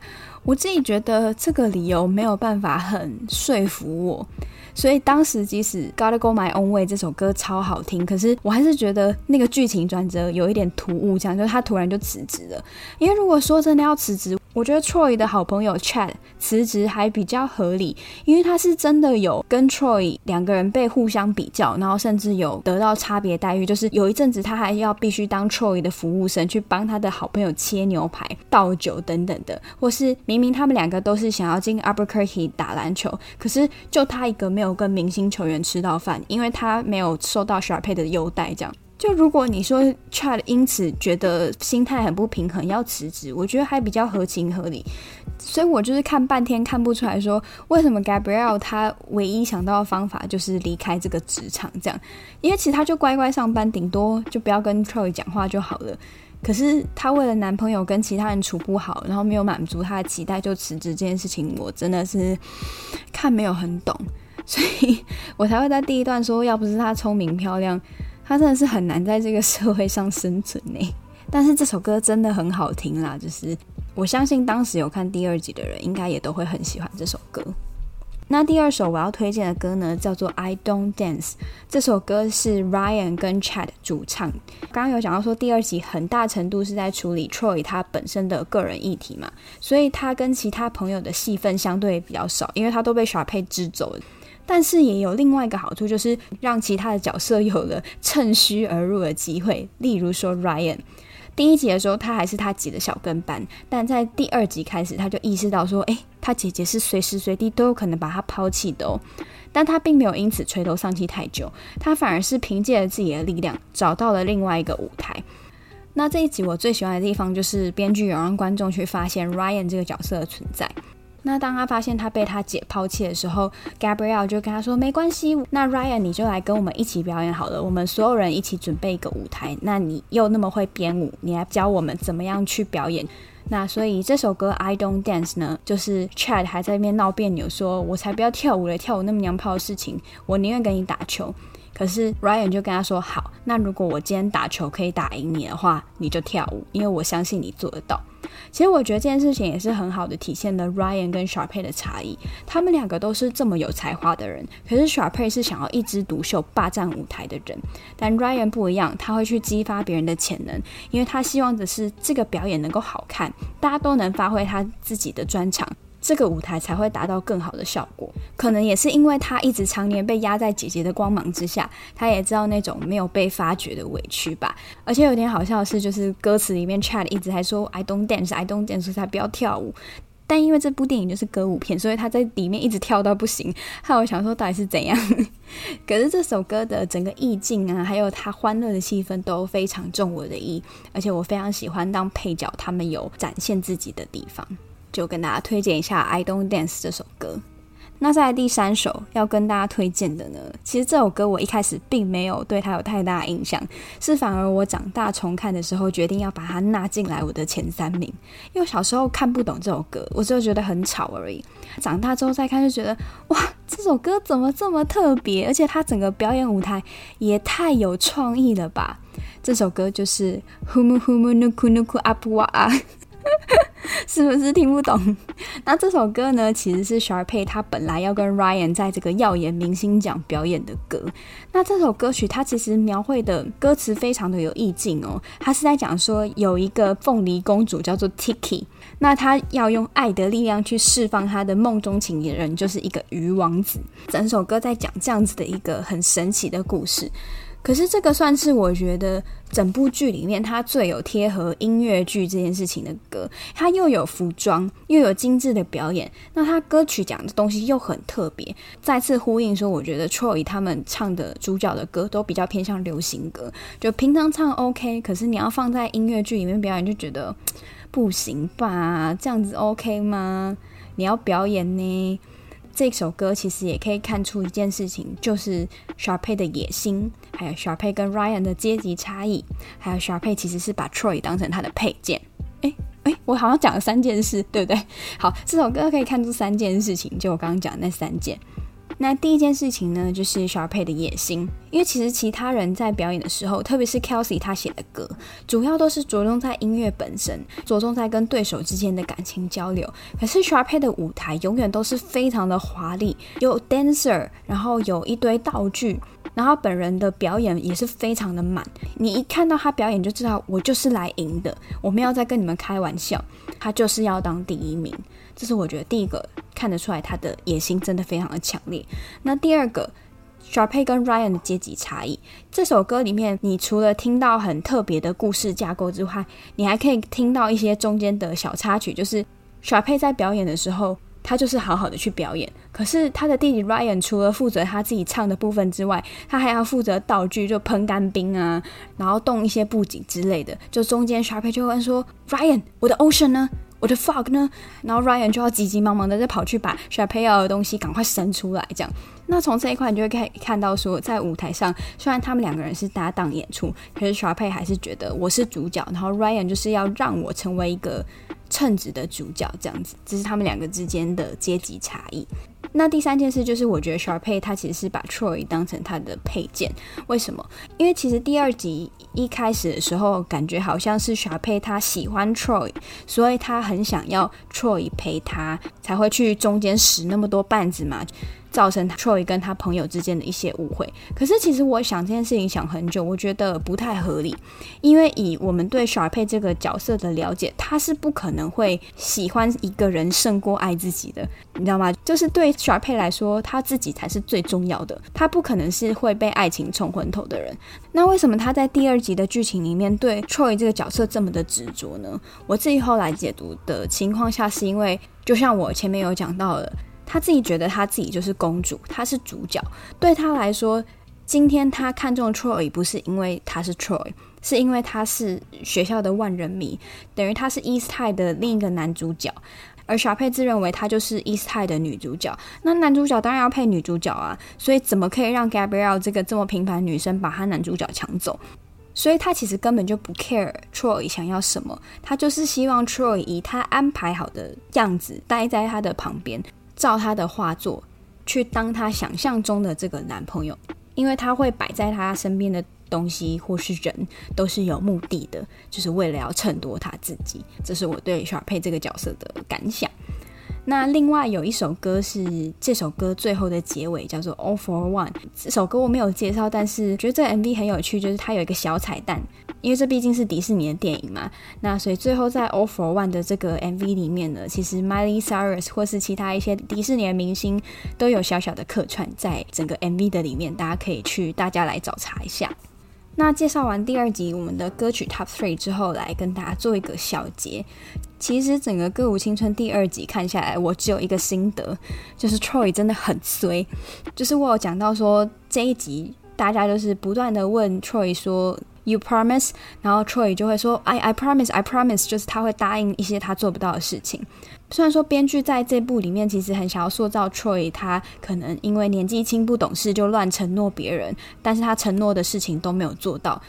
我自己觉得这个理由没有办法很说服我，所以当时即使《Gotta Go My Own Way》这首歌超好听，可是我还是觉得那个剧情转折有一点突兀，这样就他突然就辞职了。因为如果说真的要辞职，我觉得 Troy 的好朋友 Chad 辞职还比较合理，因为他是真的有跟 Troy 两个人被互相比较，然后甚至有得到差别待遇，就是有一阵子他还要必须当 Troy 的服务生，去帮他的好朋友切牛排、倒酒等等的，或是明明他们两个都是想要进 Albuquerque 打篮球，可是就他一个没没有跟明星球员吃到饭，因为他没有受到 Sharpay 的优待，这样。就如果你说 Chad 因此觉得心态很不平衡要辞职，我觉得还比较合情合理。所以我就是看半天看不出来说为什么 Gabriel 他唯一想到的方法就是离开这个职场这样，因为其实他就乖乖上班，顶多就不要跟 Troy 讲话就好了。可是他为了男朋友跟其他人处不好，然后没有满足他的期待就辞职这件事情，我真的是看没有很懂，所以我才会在第一段说，要不是他聪明漂亮。他真的是很难在这个社会上生存呢，但是这首歌真的很好听啦，就是我相信当时有看第二集的人，应该也都会很喜欢这首歌。那第二首我要推荐的歌呢，叫做《I Don't Dance》。这首歌是 Ryan 跟 Chad 主唱。刚刚有讲到说，第二集很大程度是在处理 Troy 他本身的个人议题嘛，所以他跟其他朋友的戏份相对比较少，因为他都被耍配支走了。但是也有另外一个好处，就是让其他的角色有了趁虚而入的机会。例如说 Ryan。第一集的时候，他还是他姐的小跟班，但在第二集开始，他就意识到说，诶，他姐姐是随时随地都有可能把他抛弃的哦。但他并没有因此垂头丧气太久，他反而是凭借着自己的力量，找到了另外一个舞台。那这一集我最喜欢的地方，就是编剧有让观众去发现 Ryan 这个角色的存在。那当他发现他被他姐抛弃的时候，Gabrielle 就跟他说：“没关系，那 Ryan 你就来跟我们一起表演好了，我们所有人一起准备一个舞台。那你又那么会编舞，你来教我们怎么样去表演。那所以这首歌 I Don't Dance 呢，就是 Chad 还在那边闹别扭，说我才不要跳舞了，跳舞那么娘炮的事情，我宁愿跟你打球。”可是 Ryan 就跟他说：“好，那如果我今天打球可以打赢你的话，你就跳舞，因为我相信你做得到。”其实我觉得这件事情也是很好的体现了 Ryan 跟 Sharpay 的差异。他们两个都是这么有才华的人，可是 Sharpay 是想要一枝独秀、霸占舞台的人，但 Ryan 不一样，他会去激发别人的潜能，因为他希望的是这个表演能够好看，大家都能发挥他自己的专长。这个舞台才会达到更好的效果。可能也是因为他一直常年被压在姐姐的光芒之下，他也知道那种没有被发掘的委屈吧。而且有点好笑的是，就是歌词里面 Chad 一直还说 I don't dance, I don't dance，他不要跳舞。但因为这部电影就是歌舞片，所以他在里面一直跳到不行。害我想说到底是怎样？可是这首歌的整个意境啊，还有他欢乐的气氛都非常中我的意，而且我非常喜欢当配角他们有展现自己的地方。就跟大家推荐一下《I Don't Dance》这首歌。那在第三首要跟大家推荐的呢，其实这首歌我一开始并没有对它有太大印象，是反而我长大重看的时候决定要把它纳进来我的前三名。因为小时候看不懂这首歌，我就觉得很吵而已。长大之后再看，就觉得哇，这首歌怎么这么特别？而且它整个表演舞台也太有创意了吧！这首歌就是《Humu Humu Nuku Nuku Apua》。是不是听不懂？那这首歌呢，其实是 Sharpay 他本来要跟 Ryan 在这个耀眼明星奖表演的歌。那这首歌曲它其实描绘的歌词非常的有意境哦。它是在讲说有一个凤梨公主叫做 Tiki，那她要用爱的力量去释放她的梦中情人，就是一个鱼王子。整首歌在讲这样子的一个很神奇的故事。可是这个算是我觉得整部剧里面它最有贴合音乐剧这件事情的歌，它又有服装，又有精致的表演，那它歌曲讲的东西又很特别，再次呼应说，我觉得 Troy 他们唱的主角的歌都比较偏向流行歌，就平常唱 OK，可是你要放在音乐剧里面表演就觉得不行吧？这样子 OK 吗？你要表演呢？这首歌其实也可以看出一件事情，就是 Sharpay 的野心，还有 Sharpay 跟 Ryan 的阶级差异，还有 Sharpay 其实是把 Troy 当成他的配件。诶诶，我好像讲了三件事，对不对？好，这首歌可以看出三件事情，就我刚刚讲的那三件。那第一件事情呢，就是 Sharpay 的野心，因为其实其他人在表演的时候，特别是 Kelsey 他写的歌，主要都是着重在音乐本身，着重在跟对手之间的感情交流。可是 Sharpay 的舞台永远都是非常的华丽，有 dancer，然后有一堆道具，然后本人的表演也是非常的满。你一看到他表演就知道，我就是来赢的，我没有在跟你们开玩笑，他就是要当第一名。这是我觉得第一个看得出来他的野心真的非常的强烈。那第二个，Sharpay 跟 Ryan 的阶级差异。这首歌里面，你除了听到很特别的故事架构之外，你还可以听到一些中间的小插曲，就是 Sharpay 在表演的时候，他就是好好的去表演。可是他的弟弟 Ryan 除了负责他自己唱的部分之外，他还要负责道具，就喷干冰啊，然后动一些布景之类的。就中间 Sharpay 就会问说：“Ryan，我的 Ocean 呢？”我的 fuck 呢？然后 Ryan 就要急急忙忙的再跑去把 Sharpay 要的东西赶快伸出来，这样。那从这一块你就会看看到说，在舞台上，虽然他们两个人是搭档演出，可是 sharpie 还是觉得我是主角，然后 Ryan 就是要让我成为一个称职的主角，这样子。这是他们两个之间的阶级差异。那第三件事就是，我觉得 Sharpay 他其实是把 Troy 当成他的配件。为什么？因为其实第二集一开始的时候，感觉好像是 Sharpay 他喜欢 Troy，所以他很想要 Troy 陪他，才会去中间使那么多绊子嘛。造成 Troy 跟他朋友之间的一些误会。可是其实我想这件事情想很久，我觉得不太合理。因为以我们对 Sharpay 这个角色的了解，他是不可能会喜欢一个人胜过爱自己的，你知道吗？就是对 Sharpay 来说，他自己才是最重要的。他不可能是会被爱情冲昏头的人。那为什么他在第二集的剧情里面对 Troy 这个角色这么的执着呢？我自己后来解读的情况下，是因为就像我前面有讲到的。他自己觉得他自己就是公主，她是主角。对他来说，今天他看中 Troy 不是因为他是 Troy，是因为他是学校的万人迷，等于他是 East High 的另一个男主角。而小佩自认为她就是 East High 的女主角，那男主角当然要配女主角啊，所以怎么可以让 Gabrielle 这个这么平凡女生把他男主角抢走？所以他其实根本就不 care Troy 想要什么，他就是希望 Troy 以他安排好的样子待在他的旁边。照他的画作去当他想象中的这个男朋友，因为他会摆在他身边的东西或是人都是有目的的，就是为了要衬托他自己。这是我对小佩这个角色的感想。那另外有一首歌是这首歌最后的结尾，叫做《All for One》。这首歌我没有介绍，但是觉得这个 MV 很有趣，就是它有一个小彩蛋，因为这毕竟是迪士尼的电影嘛。那所以最后在《All for One》的这个 MV 里面呢，其实 Miley Cyrus 或是其他一些迪士尼的明星都有小小的客串在整个 MV 的里面，大家可以去大家来找查一下。那介绍完第二集我们的歌曲 Top Three 之后，来跟大家做一个小结。其实整个《歌舞青春》第二集看下来，我只有一个心得，就是 Troy 真的很衰。就是我有讲到说，这一集大家就是不断的问 Troy 说 “You promise”，然后 Troy 就会说 “I I promise I promise”，就是他会答应一些他做不到的事情。虽然说编剧在这部里面其实很想要塑造 Troy，他可能因为年纪轻不懂事就乱承诺别人，但是他承诺的事情都没有做到。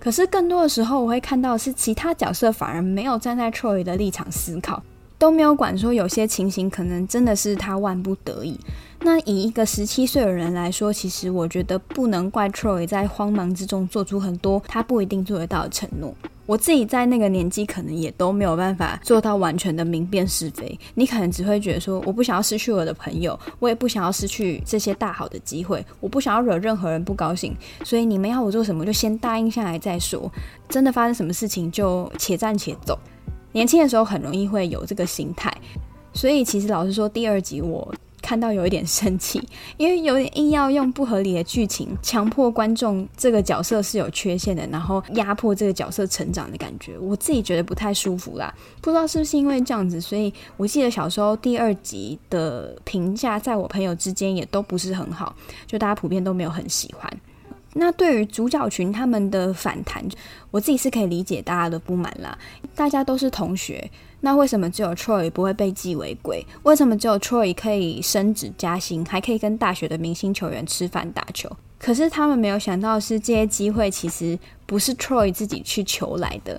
可是更多的时候，我会看到是其他角色反而没有站在 Troy 的立场思考，都没有管说有些情形可能真的是他万不得已。那以一个十七岁的人来说，其实我觉得不能怪 Troy 在慌忙之中做出很多他不一定做得到的承诺。我自己在那个年纪，可能也都没有办法做到完全的明辨是非。你可能只会觉得说，我不想要失去我的朋友，我也不想要失去这些大好的机会，我不想要惹任何人不高兴。所以你们要我做什么，就先答应下来再说。真的发生什么事情，就且战且走。年轻的时候很容易会有这个心态，所以其实老实说，第二集我。看到有一点生气，因为有点硬要用不合理的剧情强迫观众这个角色是有缺陷的，然后压迫这个角色成长的感觉，我自己觉得不太舒服啦。不知道是不是因为这样子，所以我记得小时候第二集的评价在我朋友之间也都不是很好，就大家普遍都没有很喜欢。那对于主角群他们的反弹，我自己是可以理解大家的不满啦。大家都是同学。那为什么只有 Troy 不会被记违规？为什么只有 Troy 可以升职加薪，还可以跟大学的明星球员吃饭打球？可是他们没有想到的是，这些机会其实不是 Troy 自己去求来的。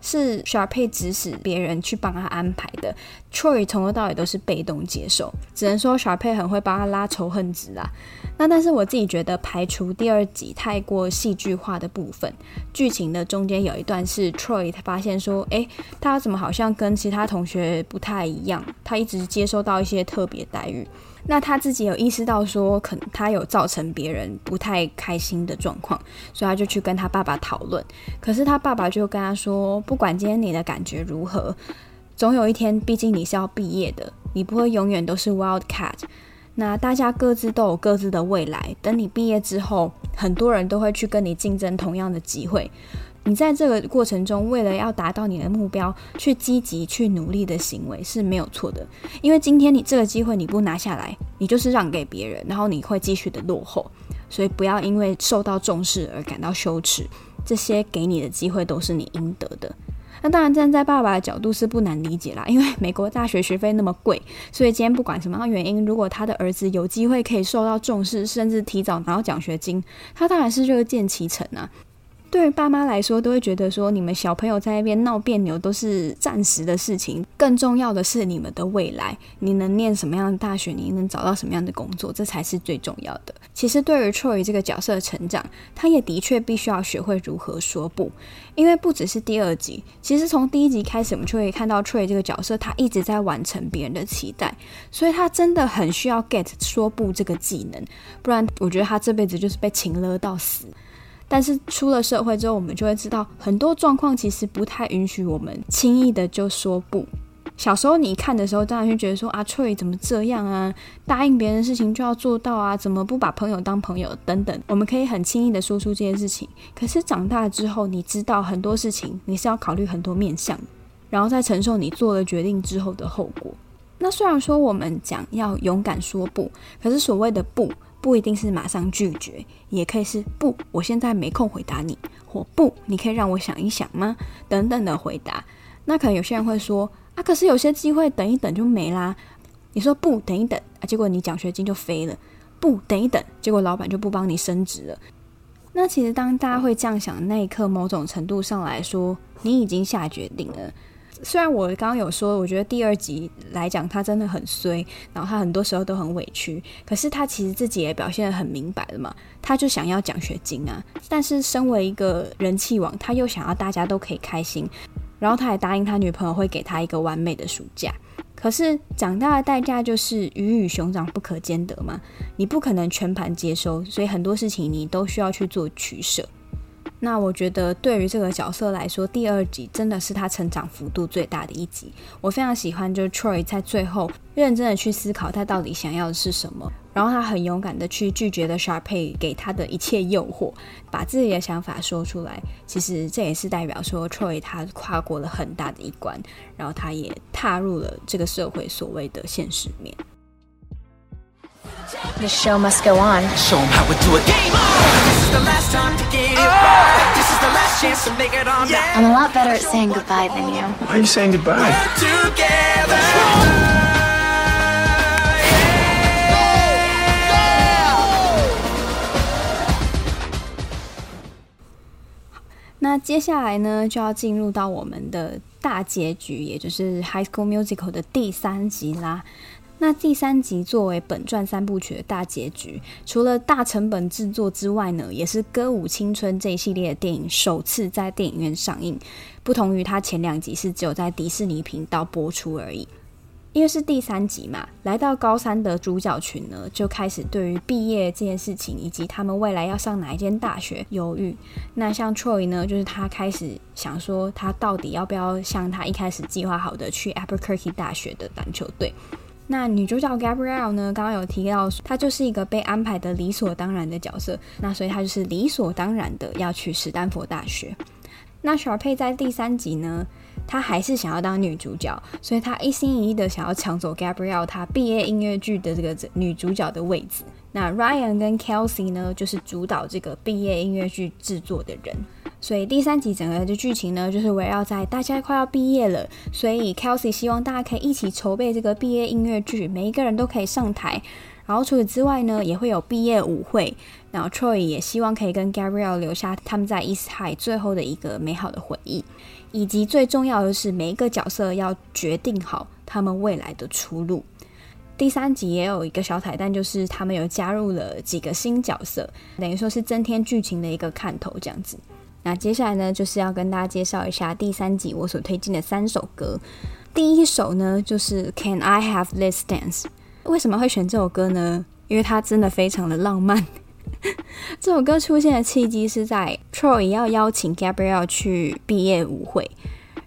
是 Sharpay 指使别人去帮他安排的，Troy 从头到尾都是被动接受，只能说 Sharpay 很会帮他拉仇恨值啦。那但是我自己觉得，排除第二集太过戏剧化的部分，剧情的中间有一段是 Troy 他发现说，诶，他怎么好像跟其他同学不太一样？他一直接受到一些特别待遇。那他自己有意识到说，可能他有造成别人不太开心的状况，所以他就去跟他爸爸讨论。可是他爸爸就跟他说，不管今天你的感觉如何，总有一天，毕竟你是要毕业的，你不会永远都是 Wildcat。那大家各自都有各自的未来，等你毕业之后，很多人都会去跟你竞争同样的机会。你在这个过程中，为了要达到你的目标，去积极去努力的行为是没有错的。因为今天你这个机会你不拿下来，你就是让给别人，然后你会继续的落后。所以不要因为受到重视而感到羞耻，这些给你的机会都是你应得的。那当然站在爸爸的角度是不难理解啦，因为 美国大学学费那么贵，所以今天不管什么样原因，如果他的儿子有机会可以受到重视，甚至提早拿到奖学金，他当然是乐见其成啊。对于爸妈来说，都会觉得说，你们小朋友在那边闹别扭都是暂时的事情，更重要的是你们的未来，你能念什么样的大学，你能找到什么样的工作，这才是最重要的。其实，对于 Troy 这个角色的成长，他也的确必须要学会如何说不，因为不只是第二集，其实从第一集开始，我们就可以看到 Troy 这个角色，他一直在完成别人的期待，所以他真的很需要 get 说不这个技能，不然我觉得他这辈子就是被情勒到死。但是出了社会之后，我们就会知道很多状况其实不太允许我们轻易的就说不。小时候你看的时候，当然会觉得说啊翠怎么这样啊？答应别人的事情就要做到啊？怎么不把朋友当朋友等等？我们可以很轻易的说出这件事情。可是长大之后，你知道很多事情你是要考虑很多面向，然后再承受你做了决定之后的后果。那虽然说我们讲要勇敢说不，可是所谓的不。不一定是马上拒绝，也可以是不，我现在没空回答你，或不，你可以让我想一想吗？等等的回答。那可能有些人会说啊，可是有些机会等一等就没啦。你说不，等一等啊，结果你奖学金就飞了。不，等一等，结果老板就不帮你升职了。那其实当大家会这样想的那一刻，某种程度上来说，你已经下决定了。虽然我刚刚有说，我觉得第二集来讲他真的很衰，然后他很多时候都很委屈，可是他其实自己也表现得很明白了嘛，他就想要奖学金啊，但是身为一个人气王，他又想要大家都可以开心，然后他还答应他女朋友会给他一个完美的暑假，可是长大的代价就是鱼与熊掌不可兼得嘛，你不可能全盘接收，所以很多事情你都需要去做取舍。那我觉得，对于这个角色来说，第二集真的是他成长幅度最大的一集。我非常喜欢，就是 Troy 在最后认真的去思考他到底想要的是什么，然后他很勇敢的去拒绝了 Sharpay 给他的一切诱惑，把自己的想法说出来。其实这也是代表说，Troy 他跨过了很大的一关，然后他也踏入了这个社会所谓的现实面。The show must go on. Show 'em how we do it. To make on I'm a lot better at saying goodbye than you. Why are you saying goodbye? together. 那接下来呢，就要进入到我们的大结局，也就是《High School Musical》的第三集啦。那第三集作为本传三部曲的大结局，除了大成本制作之外呢，也是《歌舞青春》这一系列的电影首次在电影院上映。不同于它前两集是只有在迪士尼频道播出而已。因为是第三集嘛，来到高三的主角群呢，就开始对于毕业这件事情以及他们未来要上哪一间大学犹豫。那像 Troy 呢，就是他开始想说，他到底要不要像他一开始计划好的去 Albuquerque 大学的篮球队。那女主角 Gabrielle 呢？刚刚有提到，她就是一个被安排的理所当然的角色，那所以她就是理所当然的要去史丹佛大学。那 Sharpay 在第三集呢，她还是想要当女主角，所以她一心一意的想要抢走 Gabrielle 她毕业音乐剧的这个女主角的位置。那 Ryan 跟 Kelsey 呢，就是主导这个毕业音乐剧制作的人。所以第三集整个的剧情呢，就是围绕在大家快要毕业了，所以 Kelsey 希望大家可以一起筹备这个毕业音乐剧，每一个人都可以上台。然后除此之外呢，也会有毕业舞会。然后 Troy 也希望可以跟 Gabriel 留下他们在 East High 最后的一个美好的回忆，以及最重要的是每一个角色要决定好他们未来的出路。第三集也有一个小彩蛋，就是他们有加入了几个新角色，等于说是增添剧情的一个看头，这样子。那接下来呢，就是要跟大家介绍一下第三集我所推荐的三首歌。第一首呢，就是《Can I Have This Dance》。为什么会选这首歌呢？因为它真的非常的浪漫。这首歌出现的契机是在 Troy 要邀请 Gabrielle 去毕业舞会，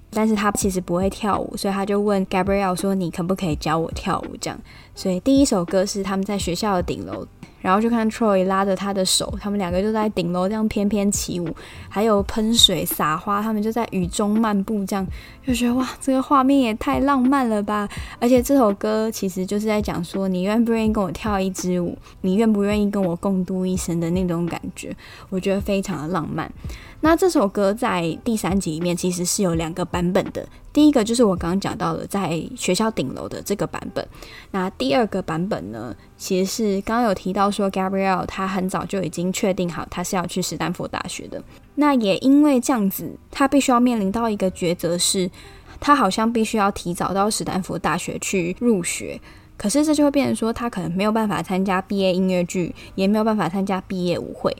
但是他其实不会跳舞，所以他就问 Gabrielle 说：“你可不可以教我跳舞？”这样，所以第一首歌是他们在学校的顶楼。然后就看 Troy 拉着他的手，他们两个就在顶楼这样翩翩起舞，还有喷水撒花，他们就在雨中漫步，这样就觉得哇，这个画面也太浪漫了吧！而且这首歌其实就是在讲说，你愿不愿意跟我跳一支舞，你愿不愿意跟我共度一生的那种感觉，我觉得非常的浪漫。那这首歌在第三集里面其实是有两个版本的，第一个就是我刚刚讲到的在学校顶楼的这个版本。那第二个版本呢，其实是刚刚有提到说 Gabrielle 他很早就已经确定好他是要去史丹佛大学的。那也因为这样子，他必须要面临到一个抉择，是他好像必须要提早到史丹佛大学去入学。可是这就会变成说，他可能没有办法参加毕业音乐剧，也没有办法参加毕业舞会。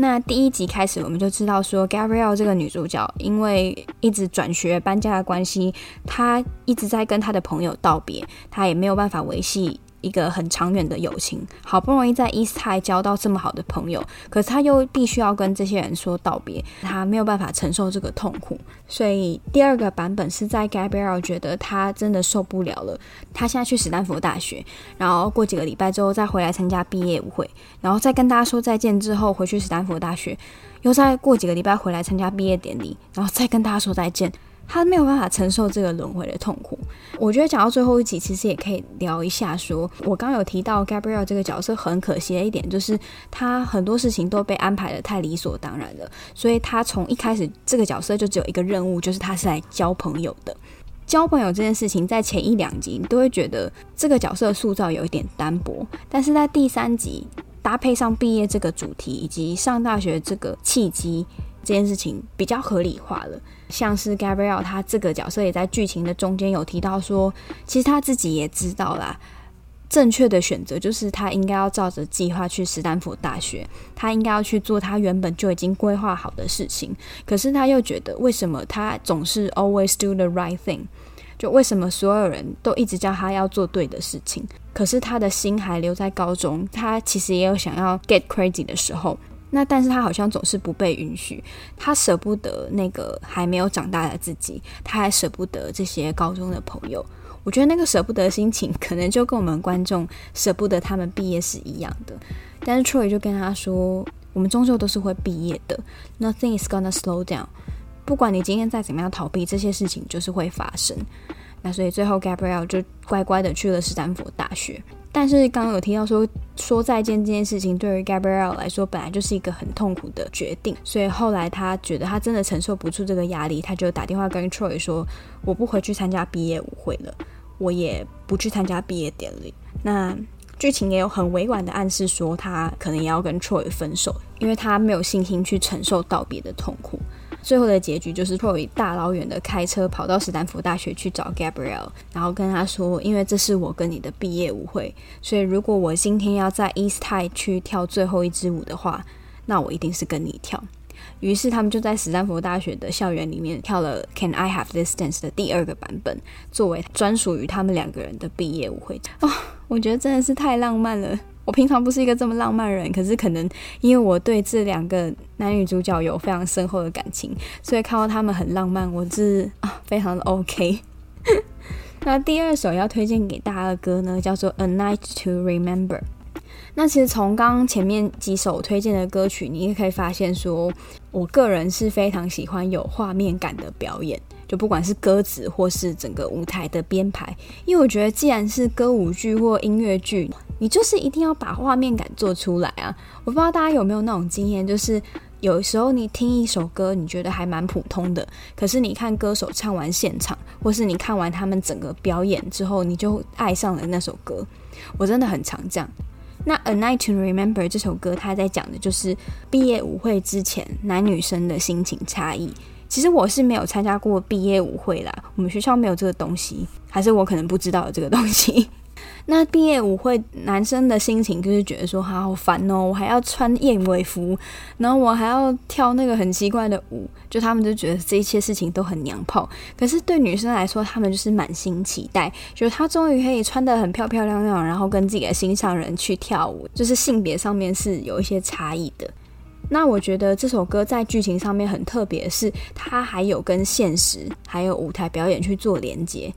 那第一集开始，我们就知道说，Gabrielle 这个女主角因为一直转学搬家的关系，她一直在跟她的朋友道别，她也没有办法维系。一个很长远的友情，好不容易在 East High 交到这么好的朋友，可是他又必须要跟这些人说道别，他没有办法承受这个痛苦。所以第二个版本是在 Gabriel 觉得他真的受不了了，他现在去史丹佛大学，然后过几个礼拜之后再回来参加毕业舞会，然后再跟大家说再见之后回去史丹佛大学，又再过几个礼拜回来参加毕业典礼，然后再跟大家说再见。他没有办法承受这个轮回的痛苦。我觉得讲到最后一集，其实也可以聊一下说，我刚刚有提到 Gabriel 这个角色很可惜的一点，就是他很多事情都被安排得太理所当然了。所以他从一开始这个角色就只有一个任务，就是他是来交朋友的。交朋友这件事情，在前一两集你都会觉得这个角色塑造有一点单薄，但是在第三集搭配上毕业这个主题以及上大学这个契机。这件事情比较合理化了，像是 Gabrielle 他这个角色也在剧情的中间有提到说，其实他自己也知道啦，正确的选择就是他应该要照着计划去斯坦福大学，他应该要去做他原本就已经规划好的事情。可是他又觉得，为什么他总是 always do the right thing？就为什么所有人都一直叫他要做对的事情，可是他的心还留在高中，他其实也有想要 get crazy 的时候。那但是他好像总是不被允许，他舍不得那个还没有长大的自己，他还舍不得这些高中的朋友。我觉得那个舍不得心情，可能就跟我们观众舍不得他们毕业是一样的。但是 Troy 就跟他说：“我们终究都是会毕业的，Nothing is gonna slow down。不管你今天再怎么样逃避，这些事情就是会发生。”那所以最后 Gabriel 就乖乖的去了斯坦福大学。但是刚刚有提到说，说再见这件事情对于 Gabrielle 来说本来就是一个很痛苦的决定，所以后来他觉得他真的承受不住这个压力，他就打电话跟 Troy 说：“我不回去参加毕业舞会了，我也不去参加毕业典礼。”那剧情也有很委婉的暗示说，他可能也要跟 Troy 分手，因为他没有信心去承受道别的痛苦。最后的结局就是 Troy 大老远的开车跑到斯坦福大学去找 Gabriel，然后跟他说：“因为这是我跟你的毕业舞会，所以如果我今天要在 East High 去跳最后一支舞的话，那我一定是跟你跳。”于是他们就在斯坦福大学的校园里面跳了《Can I Have This Dance》的第二个版本，作为专属于他们两个人的毕业舞会。哦，我觉得真的是太浪漫了。我平常不是一个这么浪漫的人，可是可能因为我对这两个男女主角有非常深厚的感情，所以看到他们很浪漫，我是啊非常的 OK。那第二首要推荐给大家的歌呢，叫做《A Night to Remember》。那其实从刚刚前面几首推荐的歌曲，你也可以发现说，我个人是非常喜欢有画面感的表演。就不管是歌词或是整个舞台的编排，因为我觉得既然是歌舞剧或音乐剧，你就是一定要把画面感做出来啊！我不知道大家有没有那种经验，就是有时候你听一首歌，你觉得还蛮普通的，可是你看歌手唱完现场，或是你看完他们整个表演之后，你就爱上了那首歌。我真的很常这样。那《A Night to Remember》这首歌，它在讲的就是毕业舞会之前男女生的心情差异。其实我是没有参加过毕业舞会啦，我们学校没有这个东西，还是我可能不知道有这个东西。那毕业舞会男生的心情就是觉得说，好烦哦，我还要穿燕尾服，然后我还要跳那个很奇怪的舞，就他们就觉得这一切事情都很娘炮。可是对女生来说，他们就是满心期待，就是她终于可以穿得很漂漂亮亮，然后跟自己的心上人去跳舞，就是性别上面是有一些差异的。那我觉得这首歌在剧情上面很特别，是它还有跟现实还有舞台表演去做连接。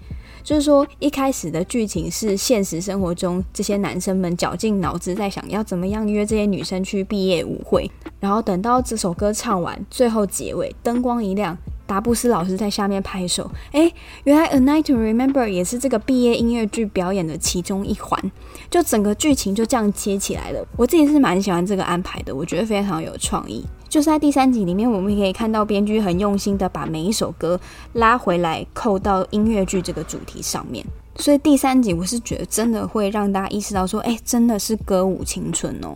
就是说，一开始的剧情是现实生活中这些男生们绞尽脑汁在想要怎么样约这些女生去毕业舞会，然后等到这首歌唱完，最后结尾灯光一亮，达布斯老师在下面拍手。哎，原来《A Night to Remember》也是这个毕业音乐剧表演的其中一环，就整个剧情就这样接起来了。我自己是蛮喜欢这个安排的，我觉得非常有创意。就是在第三集里面，我们可以看到编剧很用心的把每一首歌拉回来，扣到音乐剧这个主题上面。所以第三集我是觉得真的会让大家意识到说，哎，真的是歌舞青春哦。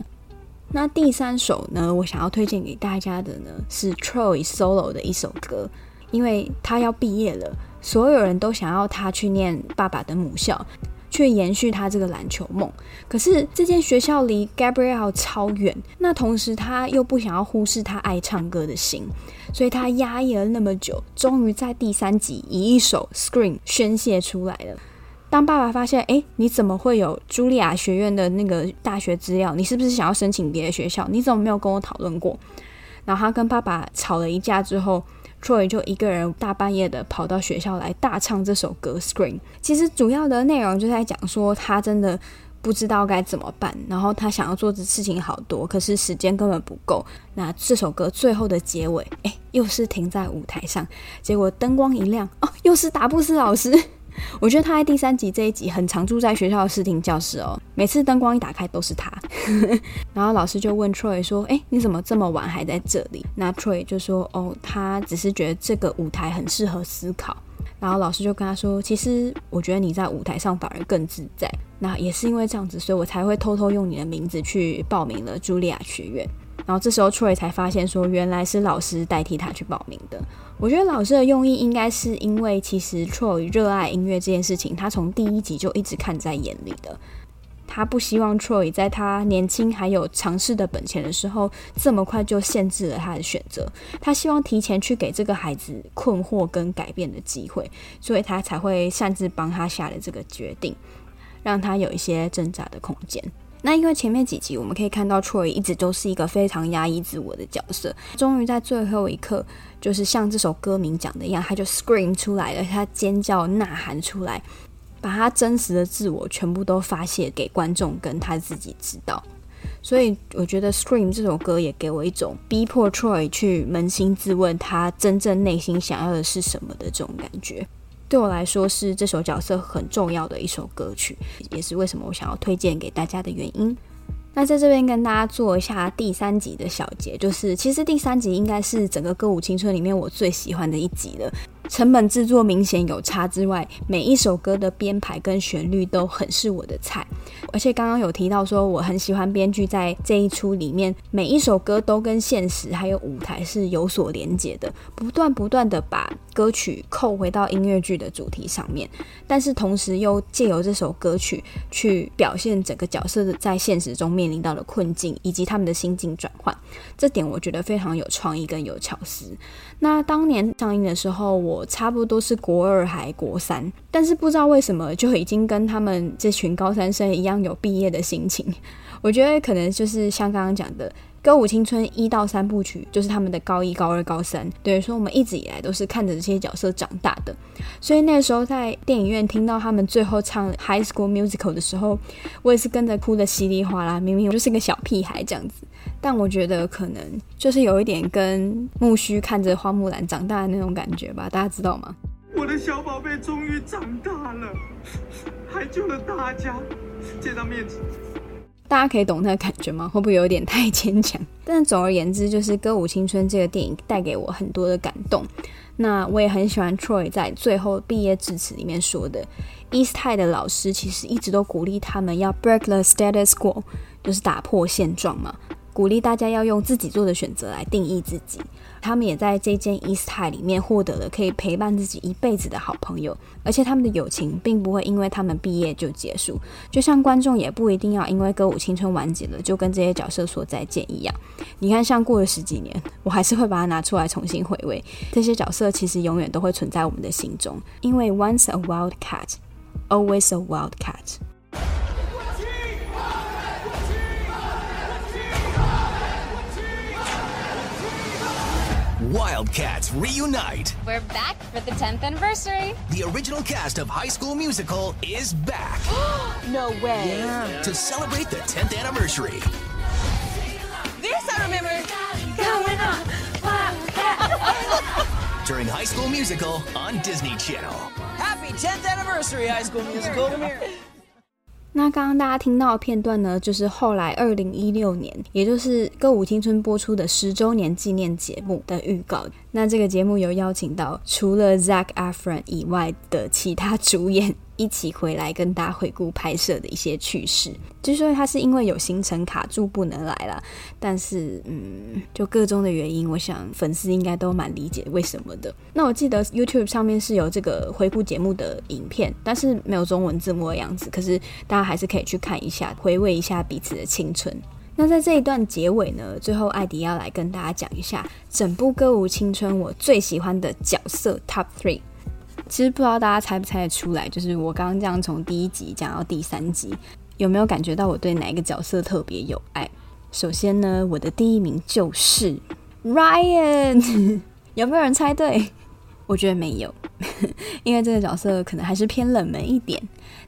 那第三首呢，我想要推荐给大家的呢是 Troy solo 的一首歌，因为他要毕业了，所有人都想要他去念爸爸的母校。去延续他这个篮球梦，可是这间学校离 Gabriel 超远，那同时他又不想要忽视他爱唱歌的心，所以他压抑了那么久，终于在第三集以一首 Scream 宣泄出来了。当爸爸发现，哎，你怎么会有茱莉亚学院的那个大学资料？你是不是想要申请别的学校？你怎么没有跟我讨论过？然后他跟爸爸吵了一架之后。Troy 就一个人大半夜的跑到学校来大唱这首歌《Scream》。其实主要的内容就在讲说他真的不知道该怎么办，然后他想要做的事情好多，可是时间根本不够。那这首歌最后的结尾，哎，又是停在舞台上，结果灯光一亮，哦，又是达布斯老师。我觉得他在第三集这一集很常住在学校的视听教室哦，每次灯光一打开都是他。然后老师就问 Troy 说：“哎，你怎么这么晚还在这里？”那 Troy 就说：“哦，他只是觉得这个舞台很适合思考。”然后老师就跟他说：“其实我觉得你在舞台上反而更自在。那也是因为这样子，所以我才会偷偷用你的名字去报名了茱莉亚学院。”然后这时候 Troy 才发现说，原来是老师代替他去报名的。我觉得老师的用意应该是因为，其实 Troy 热爱音乐这件事情，他从第一集就一直看在眼里的。他不希望 Troy 在他年轻还有尝试的本钱的时候，这么快就限制了他的选择。他希望提前去给这个孩子困惑跟改变的机会，所以他才会擅自帮他下了这个决定，让他有一些挣扎的空间。那因为前面几集我们可以看到，Troy 一直都是一个非常压抑自我的角色，终于在最后一刻，就是像这首歌名讲的一样，他就 scream 出来了，他尖叫呐喊出来，把他真实的自我全部都发泄给观众跟他自己知道。所以我觉得 scream 这首歌也给我一种逼迫 Troy 去扪心自问，他真正内心想要的是什么的这种感觉。对我来说，是这首角色很重要的一首歌曲，也是为什么我想要推荐给大家的原因。那在这边跟大家做一下第三集的小结，就是其实第三集应该是整个歌舞青春里面我最喜欢的一集了。成本制作明显有差之外，每一首歌的编排跟旋律都很是我的菜。而且刚刚有提到说，我很喜欢编剧在这一出里面，每一首歌都跟现实还有舞台是有所连接的，不断不断的把歌曲扣回到音乐剧的主题上面，但是同时又借由这首歌曲去表现整个角色在现实中面临到的困境以及他们的心境转换。这点我觉得非常有创意跟有巧思。那当年上映的时候，我差不多是国二还国三，但是不知道为什么就已经跟他们这群高三生一样有毕业的心情。我觉得可能就是像刚刚讲的《歌舞青春》一到三部曲，就是他们的高一、高二、高三。等于说我们一直以来都是看着这些角色长大的，所以那时候在电影院听到他们最后唱《High School Musical》的时候，我也是跟着哭的稀里哗啦。明明我就是个小屁孩这样子。但我觉得可能就是有一点跟木须看着花木兰长大的那种感觉吧，大家知道吗？我的小宝贝终于长大了，还救了大家，这张面子，大家可以懂那个感觉吗？会不会有点太牵强？但总而言之，就是《歌舞青春》这个电影带给我很多的感动。那我也很喜欢 Troy 在最后毕业致辞里面说的，East High 的老师其实一直都鼓励他们要 break the status quo，就是打破现状嘛。鼓励大家要用自己做的选择来定义自己。他们也在这间 East High 里面获得了可以陪伴自己一辈子的好朋友，而且他们的友情并不会因为他们毕业就结束。就像观众也不一定要因为歌舞青春完结了就跟这些角色说再见一样。你看，像过了十几年，我还是会把它拿出来重新回味。这些角色其实永远都会存在我们的心中，因为 Once a wildcat, always a wildcat。Wildcats reunite. We're back for the 10th anniversary. The original cast of High School Musical is back. no way. Yeah. To celebrate the 10th anniversary. This I remember. Going on. during High School Musical on Disney Channel. Happy 10th anniversary, High School Musical! 那刚刚大家听到的片段呢，就是后来二零一六年，也就是《歌舞青春》播出的十周年纪念节目的预告。那这个节目有邀请到除了 Zac Efron 以外的其他主演。一起回来跟大家回顾拍摄的一些趣事。据说他是因为有行程卡住不能来了，但是嗯，就各种的原因，我想粉丝应该都蛮理解为什么的。那我记得 YouTube 上面是有这个回顾节目的影片，但是没有中文字幕的样子。可是大家还是可以去看一下，回味一下彼此的青春。那在这一段结尾呢，最后艾迪要来跟大家讲一下整部歌舞青春我最喜欢的角色 Top Three。其实不知道大家猜不猜得出来，就是我刚刚这样从第一集讲到第三集，有没有感觉到我对哪一个角色特别有爱？首先呢，我的第一名就是 Ryan，有没有人猜对？我觉得没有，因为这个角色可能还是偏冷门一点。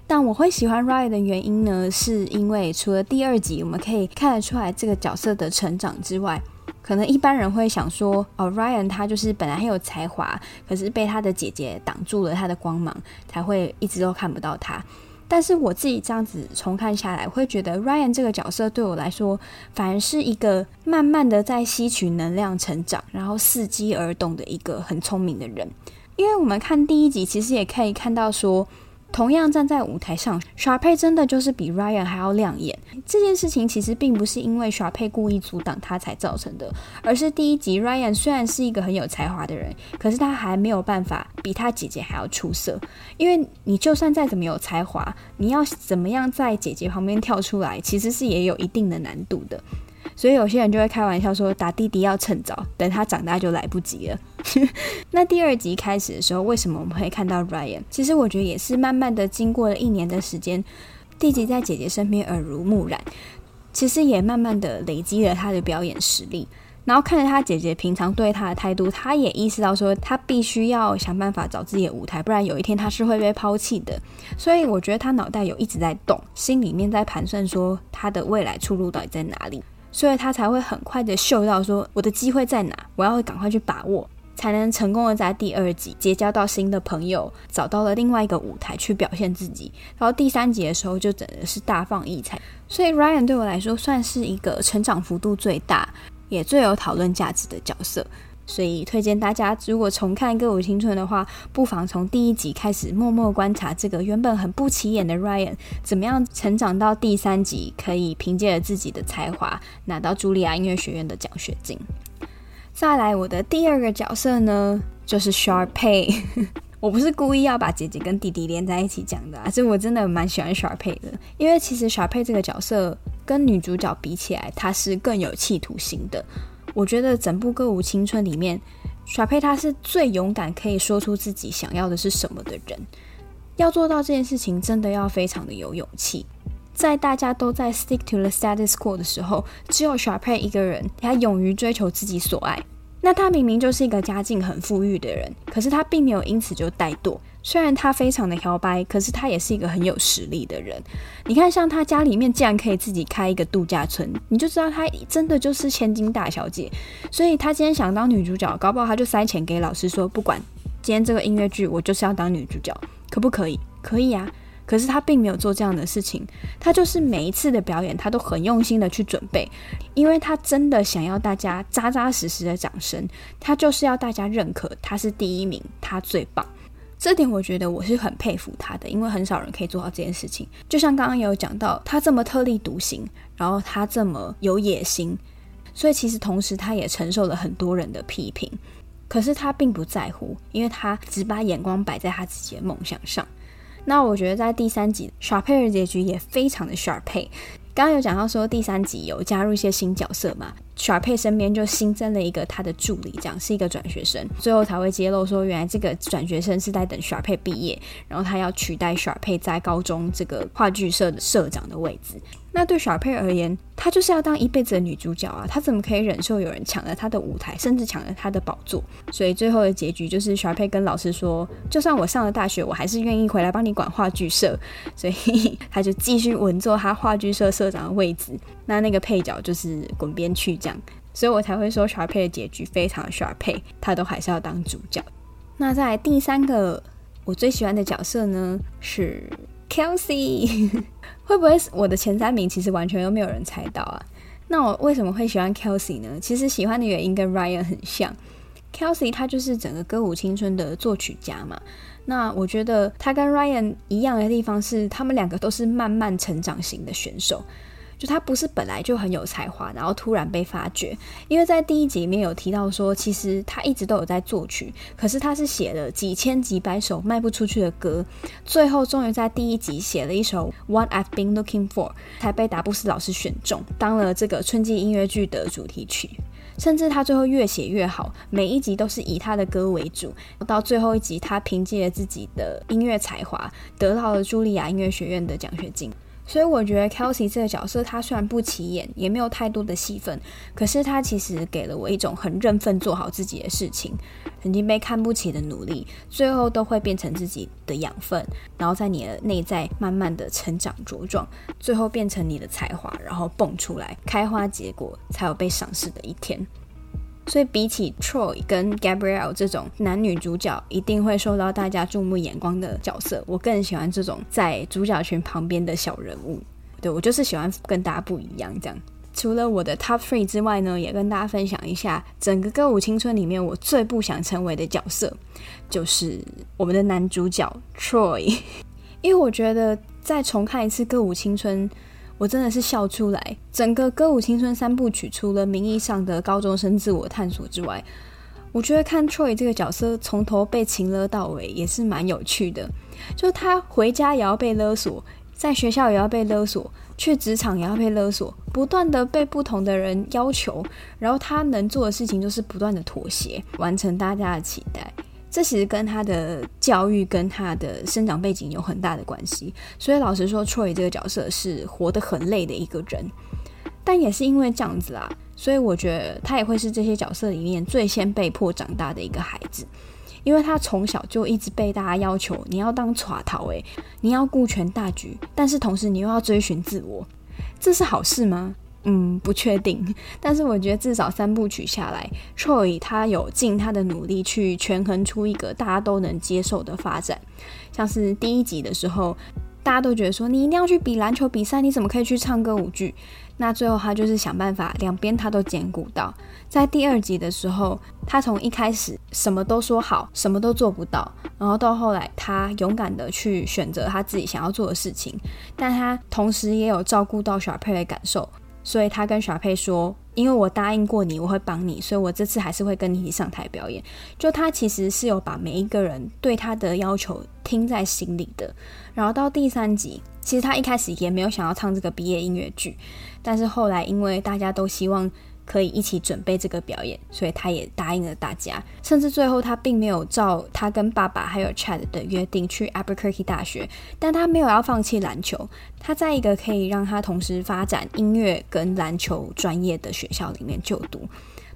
但我会喜欢 Ryan 的原因呢，是因为除了第二集我们可以看得出来这个角色的成长之外。可能一般人会想说，哦，Ryan 他就是本来很有才华，可是被他的姐姐挡住了他的光芒，才会一直都看不到他。但是我自己这样子重看下来，会觉得 Ryan 这个角色对我来说，反而是一个慢慢的在吸取能量成长，然后伺机而动的一个很聪明的人。因为我们看第一集，其实也可以看到说。同样站在舞台上，Sharpay 真的就是比 Ryan 还要亮眼。这件事情其实并不是因为 Sharpay 故意阻挡他才造成的，而是第一集 Ryan 虽然是一个很有才华的人，可是他还没有办法比他姐姐还要出色。因为你就算再怎么有才华，你要怎么样在姐姐旁边跳出来，其实是也有一定的难度的。所以有些人就会开玩笑说，打弟弟要趁早，等他长大就来不及了。那第二集开始的时候，为什么我们会看到 Ryan？其实我觉得也是慢慢的经过了一年的时间，弟弟在姐姐身边耳濡目染，其实也慢慢的累积了他的表演实力。然后看着他姐姐平常对他的态度，他也意识到说，他必须要想办法找自己的舞台，不然有一天他是会被抛弃的。所以我觉得他脑袋有一直在动，心里面在盘算说，他的未来出路到底在哪里。所以他才会很快的嗅到说，我的机会在哪，我要赶快去把握，才能成功的在第二集结交到新的朋友，找到了另外一个舞台去表现自己。然后第三集的时候就真的是大放异彩。所以 Ryan 对我来说算是一个成长幅度最大，也最有讨论价值的角色。所以推荐大家，如果重看《歌舞青春》的话，不妨从第一集开始，默默观察这个原本很不起眼的 Ryan 怎么样成长到第三集，可以凭借着自己的才华拿到茱莉亚音乐学院的奖学金。再来，我的第二个角色呢，就是 Sharpay。我不是故意要把姐姐跟弟弟连在一起讲的，啊，是我真的蛮喜欢 Sharpay 的，因为其实 Sharpay 这个角色跟女主角比起来，她是更有企图心的。我觉得整部歌舞青春里面耍配他是最勇敢，可以说出自己想要的是什么的人。要做到这件事情，真的要非常的有勇气。在大家都在 stick to the status quo 的时候，只有耍配一个人，他勇于追求自己所爱。那他明明就是一个家境很富裕的人，可是他并没有因此就怠惰。虽然他非常的摇摆，可是他也是一个很有实力的人。你看，像他家里面竟然可以自己开一个度假村，你就知道他真的就是千金大小姐。所以他今天想当女主角，搞不好他就塞钱给老师说，不管今天这个音乐剧，我就是要当女主角，可不可以？可以啊。可是他并没有做这样的事情，他就是每一次的表演，他都很用心的去准备，因为他真的想要大家扎扎实实的掌声，他就是要大家认可他是第一名，他最棒。这点我觉得我是很佩服他的，因为很少人可以做到这件事情。就像刚刚也有讲到，他这么特立独行，然后他这么有野心，所以其实同时他也承受了很多人的批评。可是他并不在乎，因为他只把眼光摆在他自己的梦想上。那我觉得在第三集 Sharpay 的结局也非常的 Sharpay。刚刚有讲到说第三集有加入一些新角色嘛，Sharpay 身边就新增了一个他的助理，这样是一个转学生，最后才会揭露说原来这个转学生是在等 Sharpay 毕业，然后他要取代 Sharpay 在高中这个话剧社的社长的位置。那对小佩而言，她就是要当一辈子的女主角啊！她怎么可以忍受有人抢了她的舞台，甚至抢了她的宝座？所以最后的结局就是小佩跟老师说：“就算我上了大学，我还是愿意回来帮你管话剧社。”所以 她就继续稳坐她话剧社社长的位置。那那个配角就是滚边去这样。所以我才会说小佩的结局非常的 Sharpay，他都还是要当主角。那在第三个我最喜欢的角色呢是 Kelsey，会不会我的前三名其实完全都没有人猜到啊？那我为什么会喜欢 Kelsey 呢？其实喜欢的原因跟 Ryan 很像，Kelsey 他就是整个歌舞青春的作曲家嘛。那我觉得他跟 Ryan 一样的地方是，他们两个都是慢慢成长型的选手。就他不是本来就很有才华，然后突然被发掘。因为在第一集里面有提到说，其实他一直都有在作曲，可是他是写了几千几百首卖不出去的歌，最后终于在第一集写了一首《What I've Been Looking For》，才被达布斯老师选中，当了这个春季音乐剧的主题曲。甚至他最后越写越好，每一集都是以他的歌为主。到最后一集，他凭借自己的音乐才华，得到了茱莉亚音乐学院的奖学金。所以我觉得 Kelsey 这个角色，他虽然不起眼，也没有太多的戏份，可是他其实给了我一种很认份做好自己的事情，曾经被看不起的努力，最后都会变成自己的养分，然后在你的内在慢慢的成长茁壮，最后变成你的才华，然后蹦出来开花结果，才有被赏识的一天。所以比起 Troy 跟 Gabriel 这种男女主角一定会受到大家注目眼光的角色，我更喜欢这种在主角群旁边的小人物。对，我就是喜欢跟大家不一样这样。除了我的 Top Three 之外呢，也跟大家分享一下整个歌舞青春里面我最不想成为的角色，就是我们的男主角 Troy。因为我觉得再重看一次歌舞青春。我真的是笑出来。整个歌舞青春三部曲，除了名义上的高中生自我探索之外，我觉得看 Troy 这个角色从头被情勒到尾也是蛮有趣的。就他回家也要被勒索，在学校也要被勒索，去职场也要被勒索，不断的被不同的人要求，然后他能做的事情就是不断的妥协，完成大家的期待。这其实跟他的教育跟他的生长背景有很大的关系，所以老实说，Troy 这个角色是活得很累的一个人，但也是因为这样子啦，所以我觉得他也会是这些角色里面最先被迫长大的一个孩子，因为他从小就一直被大家要求你要当耍头诶，你要顾全大局，但是同时你又要追寻自我，这是好事吗？嗯，不确定，但是我觉得至少三部曲下来，Troy 他有尽他的努力去权衡出一个大家都能接受的发展。像是第一集的时候，大家都觉得说你一定要去比篮球比赛，你怎么可以去唱歌舞剧？那最后他就是想办法两边他都兼顾到。在第二集的时候，他从一开始什么都说好，什么都做不到，然后到后来他勇敢的去选择他自己想要做的事情，但他同时也有照顾到小佩的感受。所以他跟小佩说：“因为我答应过你，我会帮你，所以我这次还是会跟你一起上台表演。”就他其实是有把每一个人对他的要求听在心里的。然后到第三集，其实他一开始也没有想要唱这个毕业音乐剧，但是后来因为大家都希望。可以一起准备这个表演，所以他也答应了大家。甚至最后，他并没有照他跟爸爸还有 Chad 的约定去 Albuquerque 大学，但他没有要放弃篮球。他在一个可以让他同时发展音乐跟篮球专业的学校里面就读，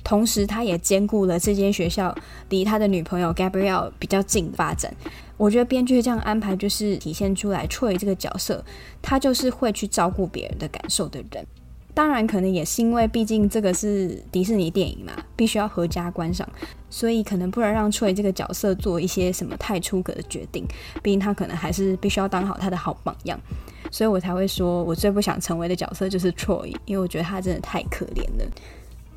同时他也兼顾了这间学校离他的女朋友 Gabrielle 比较近的发展。我觉得编剧这样安排，就是体现出来 Troy 这个角色，他就是会去照顾别人的感受的人。当然，可能也是因为，毕竟这个是迪士尼电影嘛，必须要合家观赏，所以可能不能让 Troy 这个角色做一些什么太出格的决定。毕竟他可能还是必须要当好他的好榜样，所以我才会说我最不想成为的角色就是翠因为我觉得他真的太可怜了。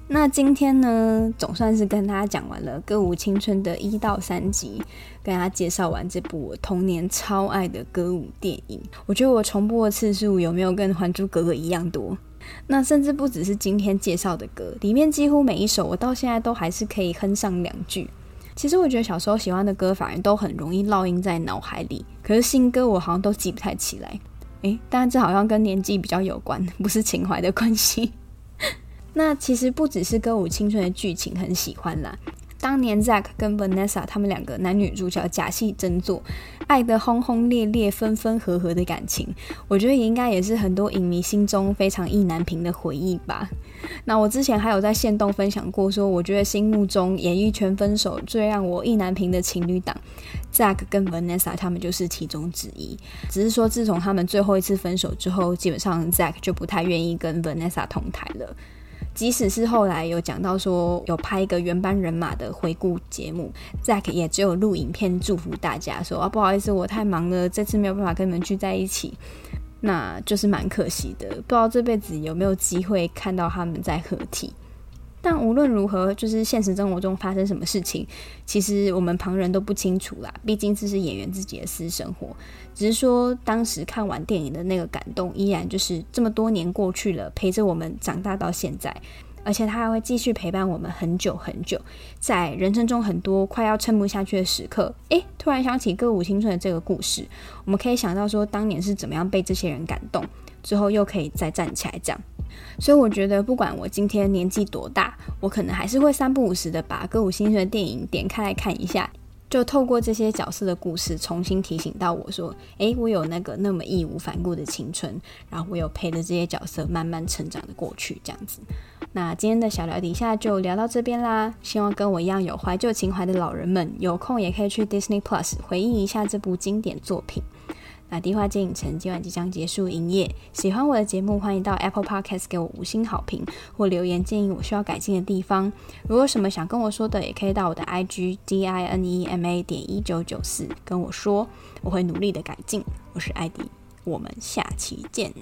那今天呢，总算是跟大家讲完了《歌舞青春》的一到三集，跟大家介绍完这部我童年超爱的歌舞电影。我觉得我重播的次数有没有跟《还珠格格》一样多？那甚至不只是今天介绍的歌，里面几乎每一首我到现在都还是可以哼上两句。其实我觉得小时候喜欢的歌反而都很容易烙印在脑海里，可是新歌我好像都记不太起来。诶，但这好像跟年纪比较有关，不是情怀的关系。那其实不只是歌舞青春的剧情很喜欢啦。当年 Zack 跟 Vanessa 他们两个男女主角假戏真做，爱得轰轰烈烈、分分合合的感情，我觉得应该也是很多影迷心中非常意难平的回忆吧。那我之前还有在限动分享过，说我觉得心目中演艺圈分手最让我意难平的情侣档，Zack 跟 Vanessa 他们就是其中之一。只是说自从他们最后一次分手之后，基本上 Zack 就不太愿意跟 Vanessa 同台了。即使是后来有讲到说有拍一个原班人马的回顾节目，Zack 也只有录影片祝福大家说啊，不好意思，我太忙了，这次没有办法跟你们聚在一起，那就是蛮可惜的，不知道这辈子有没有机会看到他们在合体。但无论如何，就是现实生活中发生什么事情，其实我们旁人都不清楚啦。毕竟这是演员自己的私生活。只是说，当时看完电影的那个感动，依然就是这么多年过去了，陪着我们长大到现在，而且他还会继续陪伴我们很久很久。在人生中很多快要撑不下去的时刻，诶，突然想起《歌舞青春》的这个故事，我们可以想到说，当年是怎么样被这些人感动，之后又可以再站起来这样。所以我觉得，不管我今天年纪多大，我可能还是会三不五时的把《歌舞青春》的电影点开来看一下，就透过这些角色的故事，重新提醒到我说：“诶，我有那个那么义无反顾的青春，然后我有陪着这些角色慢慢成长的过去。”这样子。那今天的小聊底下就聊到这边啦。希望跟我一样有怀旧情怀的老人们，有空也可以去 Disney Plus 回忆一下这部经典作品。那迪话街影城今晚即将结束营业，喜欢我的节目，欢迎到 Apple Podcast 给我五星好评或留言建议我需要改进的地方。如果有什么想跟我说的，也可以到我的 IG D I N E M A 点一九九四跟我说，我会努力的改进。我是艾迪，我们下期见。